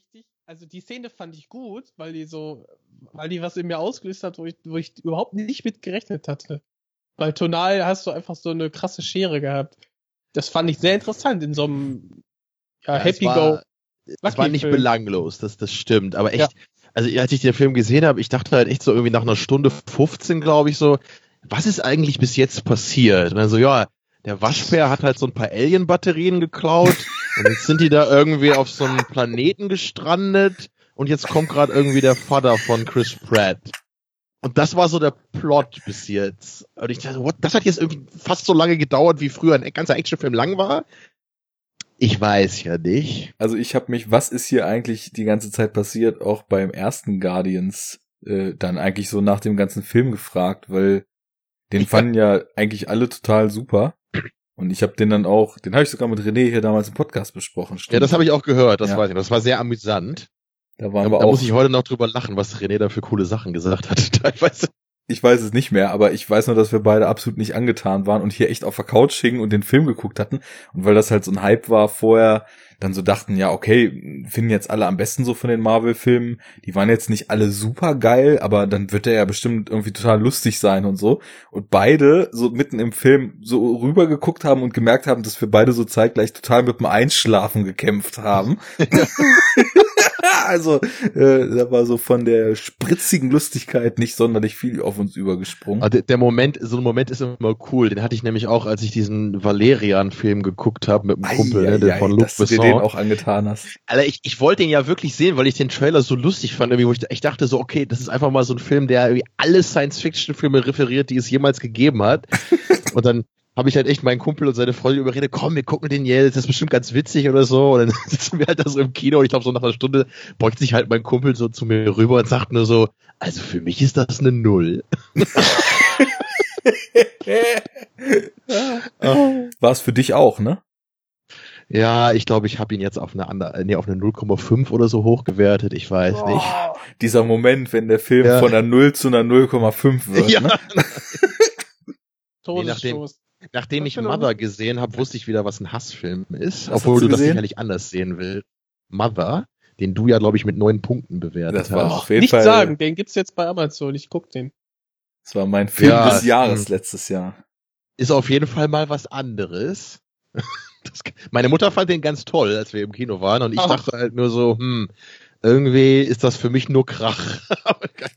richtig, also die Szene fand ich gut, weil die so, weil die was in mir ausgelöst hat, wo ich, wo ich überhaupt nicht mit gerechnet hatte. Weil tonal hast du einfach so eine krasse Schere gehabt. Das fand ich sehr interessant in so einem ja, Ja, Happy Go. war, es war nicht Lucky-Film. belanglos, das, das stimmt. Aber echt, Ja. also als ich den Film gesehen habe, ich dachte halt echt so irgendwie nach einer Stunde 15, glaube ich, so, was ist eigentlich bis jetzt passiert? Und dann so, ja, der Waschbär hat halt so ein paar Alien-Batterien geklaut und jetzt sind die da irgendwie auf so einem Planeten gestrandet und jetzt kommt gerade irgendwie der Vater von Chris Pratt. Und das war so der Plot bis jetzt. Und ich dachte, what, das hat jetzt irgendwie fast so lange gedauert, wie früher ein ganzer Actionfilm lang war. Ich weiß ja nicht. Also ich habe mich, was ist hier eigentlich die ganze Zeit passiert, auch beim ersten Guardians äh, dann eigentlich so nach dem ganzen Film gefragt, weil den fanden ja eigentlich alle total super. Und ich habe den dann auch, den habe ich sogar mit René hier damals im Podcast besprochen. Ja, stimmt. das habe ich auch gehört, das Ja. weiß ich. Das war sehr amüsant. Da waren Da, wir da auch. muss ich heute noch drüber lachen, was René da für coole Sachen gesagt hat, teilweise. Ich weiß es nicht mehr, aber ich weiß nur, dass wir beide absolut nicht angetan waren und hier echt auf der Couch hingen und den Film geguckt hatten. Und weil das halt so ein Hype war vorher, dann so dachten, ja, okay, finden jetzt alle am besten so von den Marvel-Filmen. Die waren jetzt nicht alle super geil, aber dann wird der ja bestimmt irgendwie total lustig sein und so. Und beide so mitten im Film so rübergeguckt haben und gemerkt haben, dass wir beide so zeitgleich total mit dem Einschlafen gekämpft haben. also, äh, da war so von der spritzigen Lustigkeit nicht sonderlich viel auf uns übergesprungen. Aber der, Moment, so ein Moment ist immer cool. Den hatte ich nämlich auch, als ich diesen Valerian-Film geguckt habe mit einem Kumpel, ne, der Eieiei, von Luc dass du dir den auch angetan hast. Alter, ich, ich wollte den ja wirklich sehen, weil ich den Trailer so lustig fand, irgendwie, wo ich, ich dachte so, okay, das ist einfach mal so ein Film, der irgendwie alle Science-Fiction-Filme referiert, die es jemals gegeben hat. Und dann habe ich halt echt meinen Kumpel und seine Freundin überredet, komm, wir gucken den jetzt, das ist bestimmt ganz witzig oder so. Und dann sitzen wir halt da so im Kino und ich glaube, so nach einer Stunde beugt sich halt mein Kumpel so zu mir rüber und sagt nur so, also für mich ist das eine Null. War es für dich auch, ne? Ja, ich glaube, ich habe ihn jetzt auf eine andere, nee, auf eine 0,5 oder so hochgewertet, ich weiß nicht. Dieser Moment, wenn der Film Ja. von einer 0 zu einer 0,5 wird. Ja. Ne? Todesstoß. Nachdem Was ich Mother gesehen habe, wusste ich wieder, was ein Hassfilm ist, Was obwohl du du das gesehen? sicherlich anders sehen willst. Mother, den du ja, glaube ich, mit neun Punkten bewertet Das war hast. auf jeden Nicht Fall, sagen, den gibt's jetzt bei Amazon, ich guck den. das war mein Film Ja, des Jahres letztes Jahr. Ist auf jeden Fall mal was anderes. Das, meine Mutter fand den ganz toll, als wir im Kino waren, und ich Ach. dachte halt nur so, hm, irgendwie ist das für mich nur Krach.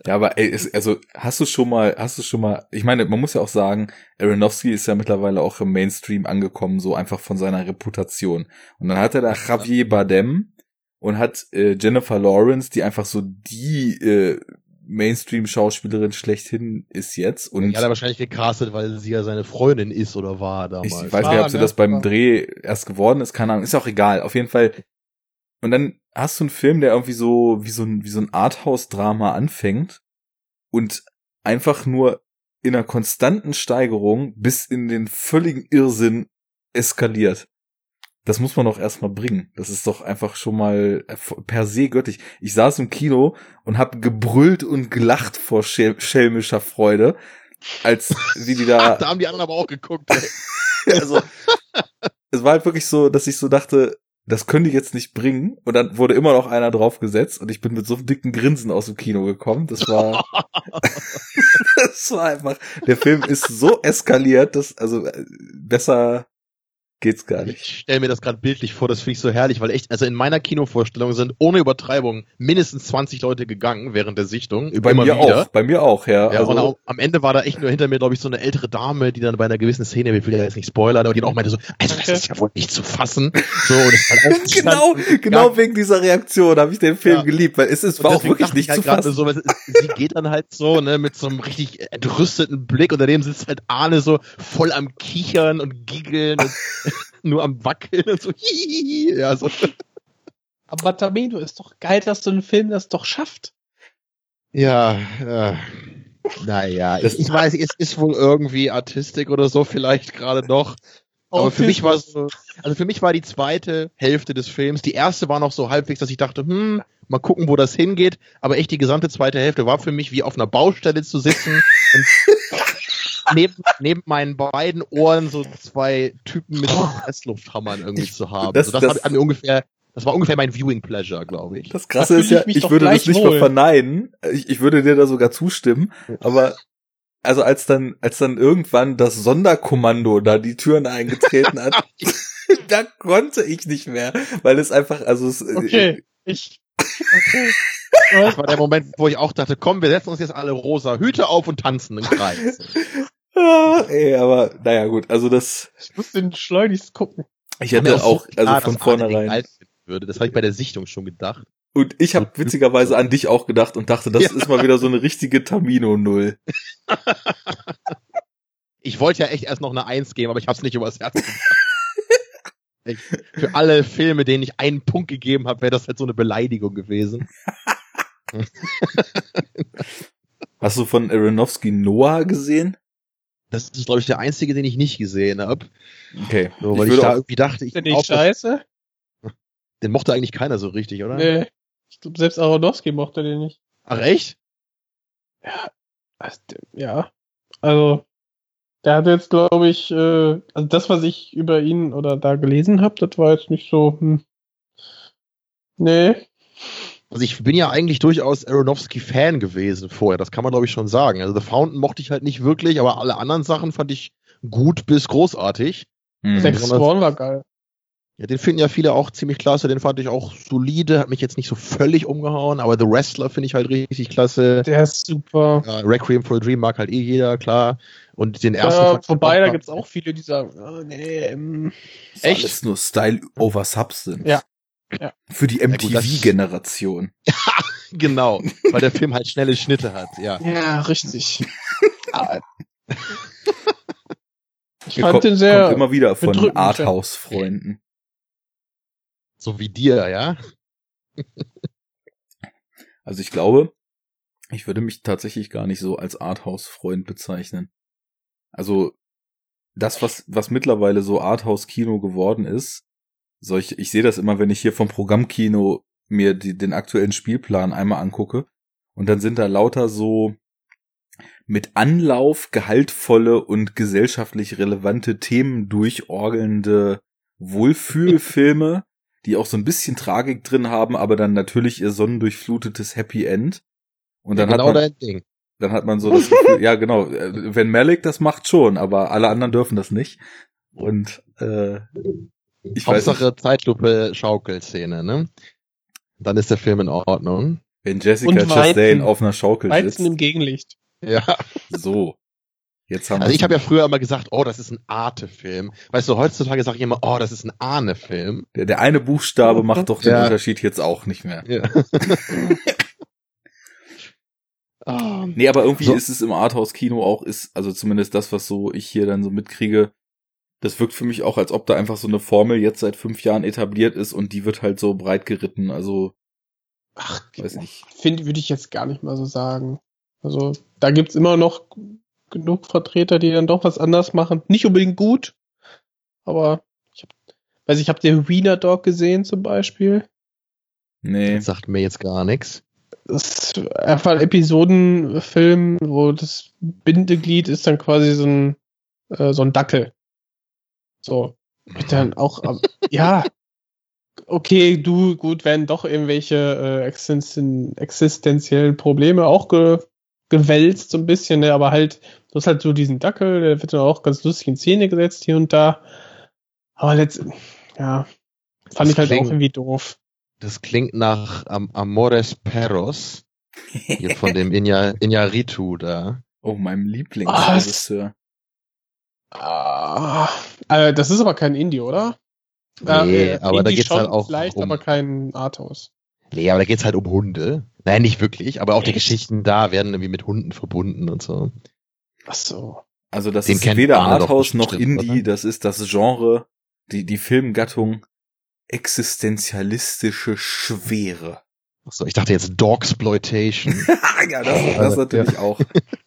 Ja, aber ey, ist, also hast du schon mal, hast du schon mal, ich meine, man muss ja auch sagen, Aronofsky ist ja mittlerweile auch im Mainstream angekommen, so einfach von seiner Reputation. Und dann hat er da Javier Bardem und hat äh, Jennifer Lawrence, die einfach so die äh, Mainstream-Schauspielerin schlechthin ist jetzt. Und Die hat er wahrscheinlich gecastet, weil sie ja seine Freundin ist oder war damals. Ich weiß nicht, ob sie ne? das beim. Dreh erst geworden ist, keine Ahnung, ist auch egal. Auf jeden Fall. Und dann hast du einen Film, der irgendwie so wie so ein wie so ein Arthouse-Drama anfängt und einfach nur in einer konstanten Steigerung bis in den völligen Irrsinn eskaliert. Das muss man doch erstmal bringen. Das ist doch einfach schon mal per se göttlich. Ich saß im Kino und hab gebrüllt und gelacht vor schelmischer Freude, als wie die da da haben die anderen aber auch geguckt. Also, es war halt wirklich so, dass ich so dachte, das können die jetzt nicht bringen. Und dann wurde immer noch einer draufgesetzt und ich bin mit so einem dicken Grinsen aus dem Kino gekommen. Das war, das war einfach, der Film ist so eskaliert, dass, also, äh, besser geht's gar nicht. Ich stelle mir das gerade bildlich vor, das finde ich so herrlich, weil echt, also in meiner Kinovorstellung sind ohne Übertreibung mindestens 20 Leute gegangen während der Sichtung. Bei immer mir wieder. auch, bei mir auch, ja. Ja, also, und auch, am Ende war da echt nur hinter mir, glaube ich, so eine ältere Dame, die dann bei einer gewissen Szene, ich will ja jetzt nicht spoilern, aber die dann auch meinte so, also das ist ja wohl nicht zu fassen. So, und halt genau, genau wegen dieser Reaktion habe ich den Film Ja. geliebt, weil es ist, war auch wirklich nicht ich halt zu gerade fassen. So, weil sie geht dann halt so, ne, mit so einem richtig entrüsteten Blick und daneben sitzt halt Arne so voll am Kichern und Giggeln und nur am Wackeln und so, hihihi, ja, so. Aber Tamino, ist doch geil, dass so ein Film das doch schafft. Ja, äh, naja, ich, ich weiß, es ist wohl irgendwie Artistik oder so vielleicht gerade noch. Aber für mich war es so, also für mich war die zweite Hälfte des Films, die erste war noch so halbwegs, dass ich dachte, hm, mal gucken, wo das hingeht. Aber echt die gesamte zweite Hälfte war für mich wie auf einer Baustelle zu sitzen und neben, neben meinen beiden Ohren so zwei Typen mit Presslufthammern irgendwie zu haben. Das- so, das, das- hat, mir ungefähr Das war ungefähr mein Viewing Pleasure, glaube ich. Das Krasse Da ist ja, ich ich würde das nicht mal wohl. verneinen. Ich, ich würde dir da sogar zustimmen. Aber also als dann, als dann irgendwann das Sonderkommando da die Türen eingetreten hat, da konnte ich nicht mehr, weil es einfach, also es, Okay, ich. Okay. Das war der Moment, wo ich auch dachte, komm, wir setzen uns jetzt alle rosa Hüte auf und tanzen im Kreis. Ah, ey, aber naja gut, also das, Ich muss den schleunigst gucken. ich hätte auch, so klar, also von vornherein. Würde. Das habe ich bei der Sichtung schon gedacht. Und ich habe witzigerweise an dich auch gedacht und dachte, das Ja. ist mal wieder so eine richtige Tamino-Null. Ich wollte ja echt erst noch eine Eins geben, aber ich habe es nicht übers Herz gebracht. Ich, für alle Filme, denen ich einen Punkt gegeben habe, wäre das halt so eine Beleidigung gewesen. Hast du von Aronofsky Noah gesehen? Das ist, glaube ich, der einzige, den ich nicht gesehen habe. Okay. So, weil ich, würde da irgendwie dachte, ich Ist der glaub, nicht das- scheiße? den mochte eigentlich keiner so richtig, oder? Nee. Ich glaube, selbst Aronofsky mochte den nicht. Ach echt? Also, Ja. Also, der hat jetzt, glaube ich, äh, also das, was ich über ihn oder da gelesen habe, das war jetzt nicht so, hm. Nee. Also ich bin ja eigentlich durchaus Aronofsky-Fan gewesen vorher, das kann man glaube ich schon sagen. Also The Fountain mochte ich halt nicht wirklich, aber alle anderen Sachen fand ich gut bis großartig. Hm. Black besonders- Swan war geil. Ja, den finden ja viele auch ziemlich klasse, den fand ich auch solide, hat mich jetzt nicht so völlig umgehauen, aber The Wrestler finde ich halt richtig klasse. Der ist super. Ja, Requiem for a Dream mag halt eh jeder, klar. Und den ersten Ja, wobei, da auch- gibt's auch viele, die sagen, oh, nee, ähm, Ist alles nur Style over Substance. Ja. Ja. Für die MTV-Generation. Genau, weil der Film halt schnelle Schnitte hat, ja. ja, richtig. Aber- ich fand kommt, den sehr, kommt immer wieder von. Arthouse-Freunden. So wie dir, ja. Also ich glaube, ich würde mich tatsächlich gar nicht so als Arthouse-Freund bezeichnen. Also das, was, was mittlerweile so Arthouse-Kino geworden ist, solche, ich sehe das immer, wenn ich hier vom Programmkino mir die, den aktuellen Spielplan einmal angucke und dann sind da lauter so mit Anlauf gehaltvolle und gesellschaftlich relevante Themen durchorgelnde Wohlfühlfilme, die auch so ein bisschen Tragik drin haben, aber dann natürlich ihr sonnendurchflutetes Happy End. Und dann genau hat man, Ding. dann hat man so das Gefühl, ja genau, äh, wenn Malik das macht schon, aber alle anderen dürfen das nicht. Und äh, ich Hauptsache Zeitlupe Schaukelszene, ne? Dann ist der Film in Ordnung. wenn Jessica Und Chastain Weizen. auf einer Schaukel Weizen im sitzt. Gegenlicht. Ja. So. Jetzt haben Also ich habe ja früher immer gesagt, oh, das ist ein Arte-Film. Weißt du, heutzutage sage ich immer, oh, das ist ein Ahne-Film. der, der eine Buchstabe macht doch den Ja. Unterschied jetzt auch nicht mehr. Ja. Ah. Nee, aber irgendwie So. ist es im Arthouse-Kino auch, ist, also zumindest das, was so ich hier dann so mitkriege, das wirkt für mich auch, als ob da einfach so eine Formel jetzt seit fünf Jahren etabliert ist und die wird halt so breit geritten. Also, Ach, weiß nicht. finde, würde ich jetzt gar nicht mal so sagen. Also, da gibt's immer noch genug Vertreter, die dann doch was anders machen. Nicht unbedingt gut, aber ich hab, weiß ich, habt ihr Wiener Dog gesehen zum Beispiel? Nee. Das sagt mir jetzt gar nichts. Das ist einfach ein Episodenfilm, wo das Bindeglied ist dann quasi so ein, äh, so ein Dackel. So. Dann auch, ja. Okay, du, gut, werden doch irgendwelche äh, existen existenziellen Probleme auch ge gewälzt, so ein bisschen, ne? aber halt, du hast halt so diesen Dackel, der wird dann auch ganz lustig in Szene gesetzt hier und da. Aber letztendlich, ja, fand Das ich halt klingt- auch irgendwie doof. Das klingt nach Am Amores Perros, hier von dem Inya, Inyaritu da. Oh, meinem Lieblingsregisseur. Ah, äh, das ist aber kein Indie, oder? Nee, aber da Indie geht's schon halt auch vielleicht, um- aber kein Arthouse. Nee, aber da geht's halt um Hunde. Nein, nicht wirklich, aber auch die Geschichten da werden irgendwie mit Hunden verbunden und so. Ach so. Also das Den ist weder Arthouse noch bestimmt, Indie, oder? das ist das Genre, die, die Filmgattung existenzialistische Schwere. Achso, ich dachte jetzt Dogsploitation. ja, das, das Ja. natürlich auch.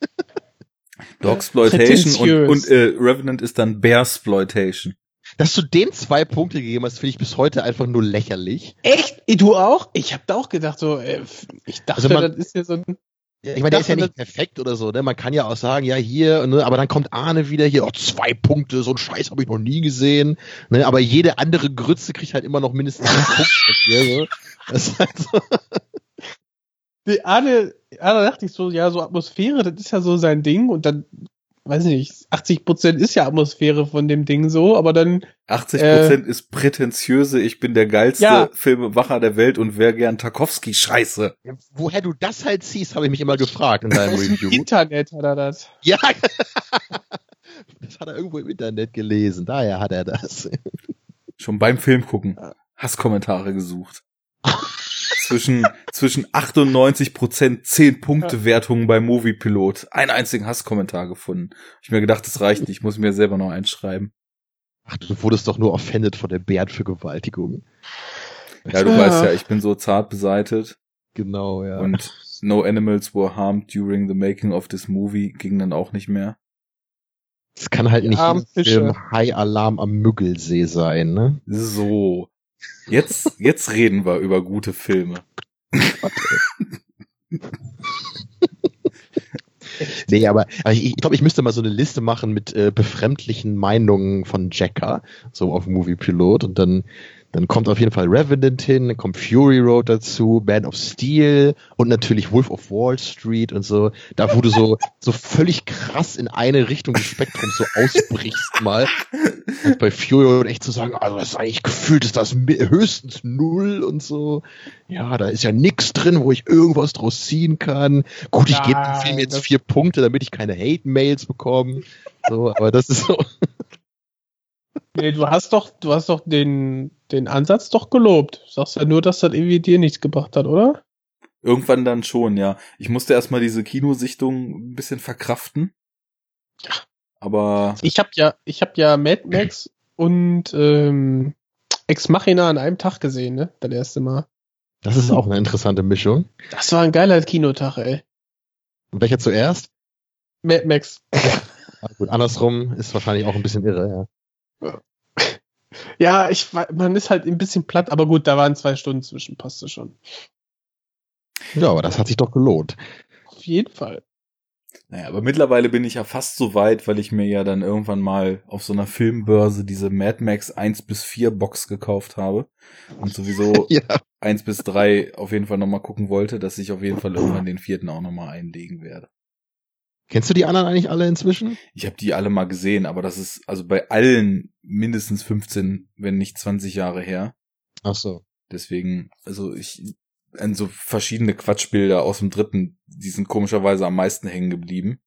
Dogsploitation und, und äh, Revenant ist dann Bearsploitation. Dass du dem zwei Punkte gegeben hast, finde ich bis heute einfach nur lächerlich. Echt? Du auch? Ich hab da auch gedacht, so, äh, ich dachte, Also man- das ist ja so ein. ich meine, der ist ja nicht perfekt oder so, ne? Man kann ja auch sagen, ja, hier, ne? aber dann kommt Arne wieder hier, oh, zwei Punkte, so ein Scheiß habe ich noch nie gesehen. Ne? Aber jede andere Grütze kriegt halt immer noch mindestens einen Punkt dir, so. Das ist halt so. Die Arne, Arne dachte ich so, ja, so Atmosphäre, das ist ja so sein Ding und dann, weiß ich nicht, 80 Prozent ist ja Atmosphäre von dem Ding so, aber dann, 80 Prozent ist prätentiöse, ich bin der geilste Ja. Filmemacher der Welt und wer gern Tarkovsky scheiße. Woher du das halt siehst, habe ich mich immer gefragt in deinem Review. Internet hat er das. Ja, das hat er irgendwo im Internet gelesen, daher hat er das. Schon beim Film gucken. Hasskommentare gesucht. zwischen, zwischen 98 Prozent 10 Punkte Wertungen bei Moviepilot. Einen einzigen Hasskommentar gefunden. Ich mir gedacht, das reicht nicht, ich muss mir selber noch einschreiben. Ach, du wurdest doch nur offended von der Bärenvergewaltigung. Ja, du Ja. weißt ja, ich bin so zart beseitet Genau, ja. und No Animals were harmed during the making of this movie ging dann auch nicht mehr. Es kann halt nicht. Film High Alarm am Müggelsee sein, ne? So. Jetzt, jetzt reden wir über gute Filme. Nee, aber, aber ich, ich glaube, ich müsste mal so eine Liste machen mit äh, befremdlichen Meinungen von Jacker, so auf Movie Pilot und dann dann kommt auf jeden Fall Revenant hin, dann kommt Fury Road dazu, Man of Steel und natürlich Wolf of Wall Street und so, da wo du so so völlig krass in eine Richtung des Spektrums so ausbrichst mal. Und bei Fury Road echt zu sagen, also das ist eigentlich gefühlt ist das höchstens null und so. Ja, da ist ja nix drin, wo ich irgendwas draus ziehen kann. Gut, ich gebe dem Film jetzt vier Punkte, damit ich keine Hate-Mails bekomme. So, aber das ist so. Nee, du hast doch, du hast doch den, den Ansatz doch gelobt. Du sagst ja nur, dass das irgendwie dir nichts gebracht hat, oder? Irgendwann dann schon, ja. Ich musste erstmal diese Kinosichtung ein bisschen verkraften. Aber Ich hab ja, ich hab ja Mad Max und ähm, Ex Machina an einem Tag gesehen, ne? Das erste Mal. Das ist auch eine interessante Mischung. Das war ein geiler Kinotag, ey. Und welcher zuerst? Mad Max. Ah, gut, andersrum ist wahrscheinlich auch ein bisschen irre, ja. Ja, ich man ist halt ein bisschen platt, aber gut, da waren zwei Stunden zwischen, passte schon. Ja, aber das hat sich doch gelohnt. Auf jeden Fall. Naja, aber mittlerweile bin ich ja fast so weit, weil ich mir ja dann irgendwann mal auf so einer Filmbörse diese Mad Max 1 bis 4 Box gekauft habe und sowieso Ja. 1 bis 3 auf jeden Fall nochmal gucken wollte, dass ich auf jeden Fall irgendwann den vierten auch nochmal einlegen werde. Kennst du die anderen eigentlich alle inzwischen? Ich habe die alle mal gesehen, aber das ist also bei allen mindestens 15, wenn nicht 20 Jahre her. Ach so. Deswegen, also ich, an so verschiedene Quatschbilder aus dem dritten, die sind komischerweise am meisten hängen geblieben.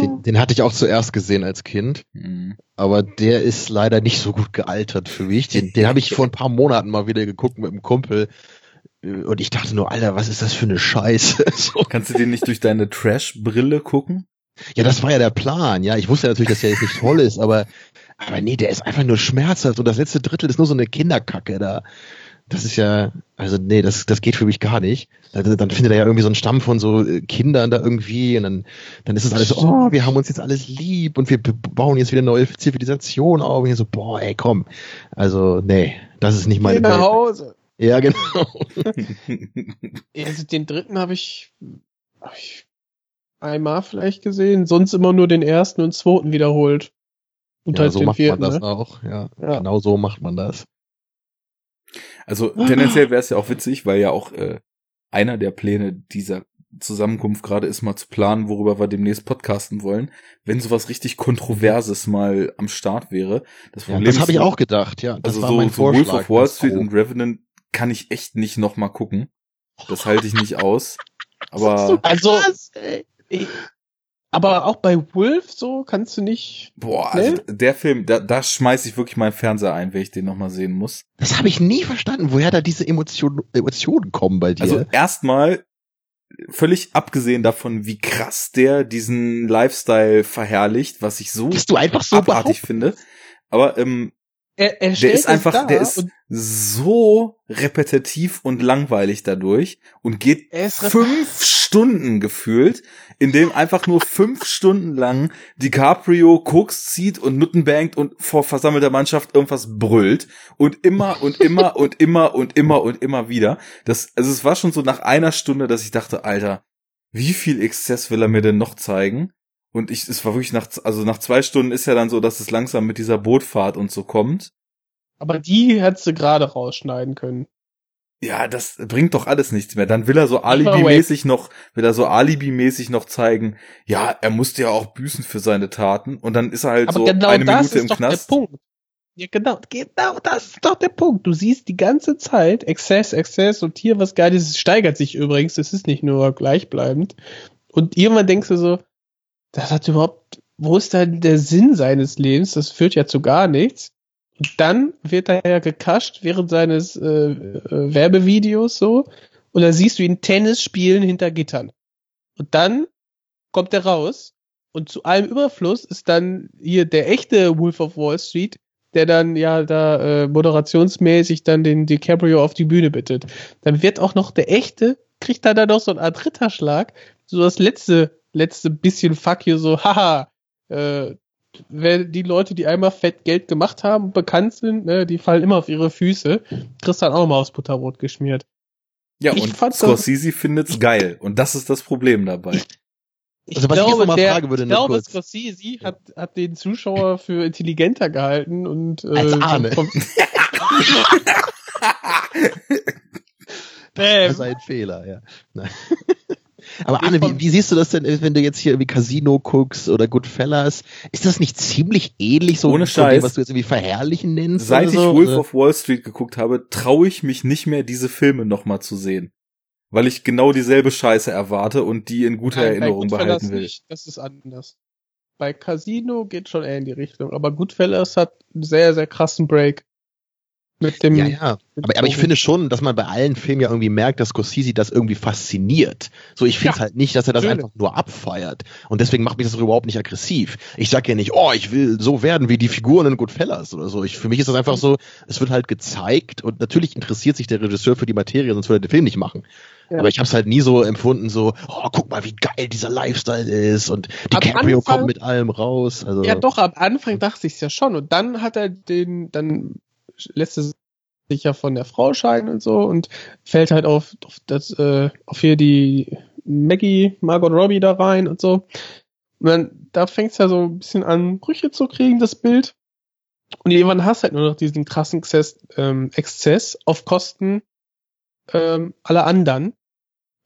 Den, den hatte ich auch zuerst gesehen als Kind, Mhm. aber der ist leider nicht so gut gealtert für mich. Den, den habe ich vor ein paar Monaten mal wieder geguckt mit einem Kumpel. Äh, Und ich dachte nur, Alter, was ist das für eine Scheiße? So. Kannst du den nicht durch deine Trash-Brille gucken? Ja, das war ja der Plan. Ja, ich wusste ja natürlich, dass der jetzt nicht toll ist, aber, aber nee, der ist einfach nur schmerzhaft und das letzte Drittel ist nur so eine Kinderkacke da. Das ist ja, also nee, das, das geht für mich gar nicht. Dann, dann findet er ja irgendwie so einen Stamm von so äh, Kindern da irgendwie und dann, dann ist es alles so, oh, wir haben uns jetzt alles lieb und wir bauen jetzt wieder eine neue Zivilisation auf. Und ich so, boah, ey, komm. Also, nee, das ist nicht meine Geh nach. Hause. Ja, genau. Also den dritten habe ich, hab ich einmal vielleicht gesehen, sonst immer nur den ersten und zweiten wiederholt. Und Ja, halt so den macht vierten, man das ne? auch. Ja, Ja. genau so macht man das. Also tendenziell wäre es ja auch witzig, weil ja auch äh, einer der Pläne dieser Zusammenkunft gerade ist, mal zu planen, worüber wir demnächst podcasten wollen, wenn sowas richtig Kontroverses mal am Start wäre. Das Ja, Problem das ist habe ich auch gedacht, ja. Das also war so, mein so Wolf Vorschlag. of Wall Street und Revenant kann ich echt nicht noch mal gucken. Das halte ich nicht aus. Aber Also, ich, aber auch bei Wolf so kannst du nicht. boah, also Ne? der Film, da, da schmeiß ich wirklich meinen Fernseher ein, wenn ich den noch mal sehen muss. Das habe ich nie verstanden, woher da diese Emotionen, Emotionen kommen bei dir. Also erstmal völlig abgesehen davon, wie krass der diesen Lifestyle verherrlicht, was ich so Bist du einfach so abartig finde. Aber ähm, Er, er der ist einfach, der ist so repetitiv und langweilig dadurch und geht fünf Stunden gefühlt, in dem einfach nur fünf Stunden lang DiCaprio Koks zieht und Nutten bangt und vor versammelter Mannschaft irgendwas brüllt und immer und immer und immer und immer und immer wieder. Das, also es war schon so nach einer Stunde, dass ich dachte, Alter, wie viel Exzess will er mir denn noch zeigen? Und ich, es war wirklich nach, also nach zwei Stunden ist ja dann so, dass es langsam mit dieser Bootfahrt und so kommt. Aber die hättest du gerade rausschneiden können. Ja, das bringt doch alles nichts mehr. Dann will er so Alibi-mäßig noch, will er so Alibi-mäßig noch zeigen, ja, er musste ja auch büßen für seine Taten. Und dann ist er halt Aber so genau eine das Minute ist im doch Knast. der Punkt. Ja, genau, genau das ist doch der Punkt. Du siehst die ganze Zeit Exzess, Exzess und hier was Geiles. Es steigert sich übrigens. Es ist nicht nur gleichbleibend. Und irgendwann denkst du so, das hat überhaupt, wo ist da der Sinn seines Lebens? Das führt ja zu gar nichts. Dann wird er ja gekascht während seines äh, äh, Werbevideos so. Und dann siehst du ihn Tennis spielen hinter Gittern. Und dann kommt er raus. Und zu allem Überfluss ist dann hier der echte Wolf of Wall Street, der dann ja da äh, moderationsmäßig dann den DiCaprio auf die Bühne bittet. Dann wird auch noch der echte, kriegt er dann noch so eine Art Ritterschlag, so das letzte, letzte bisschen Fuck you, so, haha, äh, wer die Leute, die einmal fett Geld gemacht haben, bekannt sind, ne, die fallen immer auf ihre Füße, kriegst dann auch mal aufs Butterbrot geschmiert. Ja, Ich und Scorsese findet's geil. Und das ist das Problem dabei. Ich Also was ich jetzt noch mal der, fragen würde, ich glaube, kurz. Scorsese hat, hat den Zuschauer für intelligenter gehalten und äh, Als Arne. vom- Das ist ein Fehler, ja. Aber Anne, wie, wie siehst du das denn, wenn du jetzt hier irgendwie Casino guckst oder Goodfellas? Ist das nicht ziemlich ähnlich so Ohne von dem, Scheiß. was du jetzt irgendwie verherrlichen nennst? Seit oder ich so? Wolf Oder? of Wall Street geguckt habe, traue ich mich nicht mehr, diese Filme nochmal zu sehen. Weil ich genau dieselbe Scheiße erwarte und die in guter nein, Erinnerung behalten will. Nicht. Das ist anders. Bei Casino geht schon eher in die Richtung, aber Goodfellas hat einen sehr, sehr krassen Break. Mit dem. Ja, ja. Aber, aber ich finde schon, dass man bei allen Filmen ja irgendwie merkt, dass Scorsese das irgendwie fasziniert. So, ich finde es Ja, halt nicht, dass er das natürlich. einfach nur abfeiert. Und deswegen macht mich das überhaupt nicht aggressiv. Ich sag ja nicht, oh, ich will so werden wie die Figuren in Goodfellas oder so. Ich, für mich ist das einfach so, es wird halt gezeigt und natürlich interessiert sich der Regisseur für die Materie, sonst würde er den Film nicht machen. Ja. Aber ich habe es halt nie so empfunden, so, oh, guck mal, wie geil dieser Lifestyle ist und DiCaprio Anfang- kommt mit allem raus. Also, Ja, doch, am Anfang dachte ich es ja schon. Und dann hat er den, dann lässt er sich ja von der Frau scheiden und so und fällt halt auf, auf das, äh, auf hier die Maggie, Margot Robbie da rein und so. Und dann, da fängt es ja so ein bisschen an, Brüche zu kriegen, das Bild. Und irgendwann hast halt nur noch diesen krassen Exzess, ähm, Exzess auf Kosten ähm, aller anderen.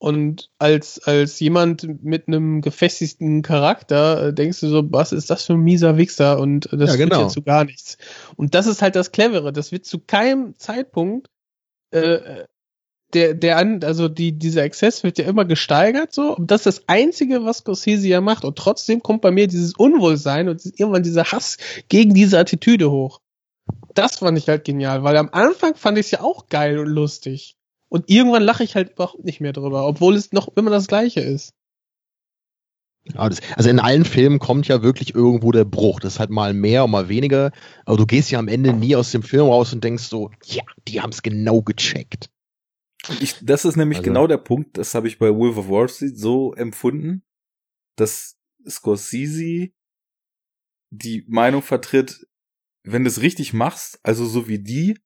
Und als, als jemand mit einem gefestigten Charakter äh, denkst du so, was ist das für ein mieser Wichser und äh, das Ja, genau. ja zu gar nichts. Und das ist halt das Clevere. Das wird zu keinem Zeitpunkt äh, der, der an, also die, dieser Exzess wird ja immer gesteigert so. Und das ist das Einzige, was Scorsese ja macht. Und trotzdem kommt bei mir dieses Unwohlsein und irgendwann dieser Hass gegen diese Attitüde hoch. Das fand ich halt genial, weil am Anfang fand ich es ja auch geil und lustig. Und irgendwann lache ich halt überhaupt nicht mehr drüber, obwohl es noch immer das Gleiche ist. Ja, das, also in allen Filmen kommt ja wirklich irgendwo der Bruch. Das ist halt mal mehr und mal weniger. Aber du gehst ja am Ende nie aus dem Film raus und denkst so, ja, die haben es genau gecheckt. Ich, das ist nämlich Also- genau der Punkt, das habe ich bei Wolf of Wall Street so empfunden, dass Scorsese die Meinung vertritt, wenn du es richtig machst, also so wie die,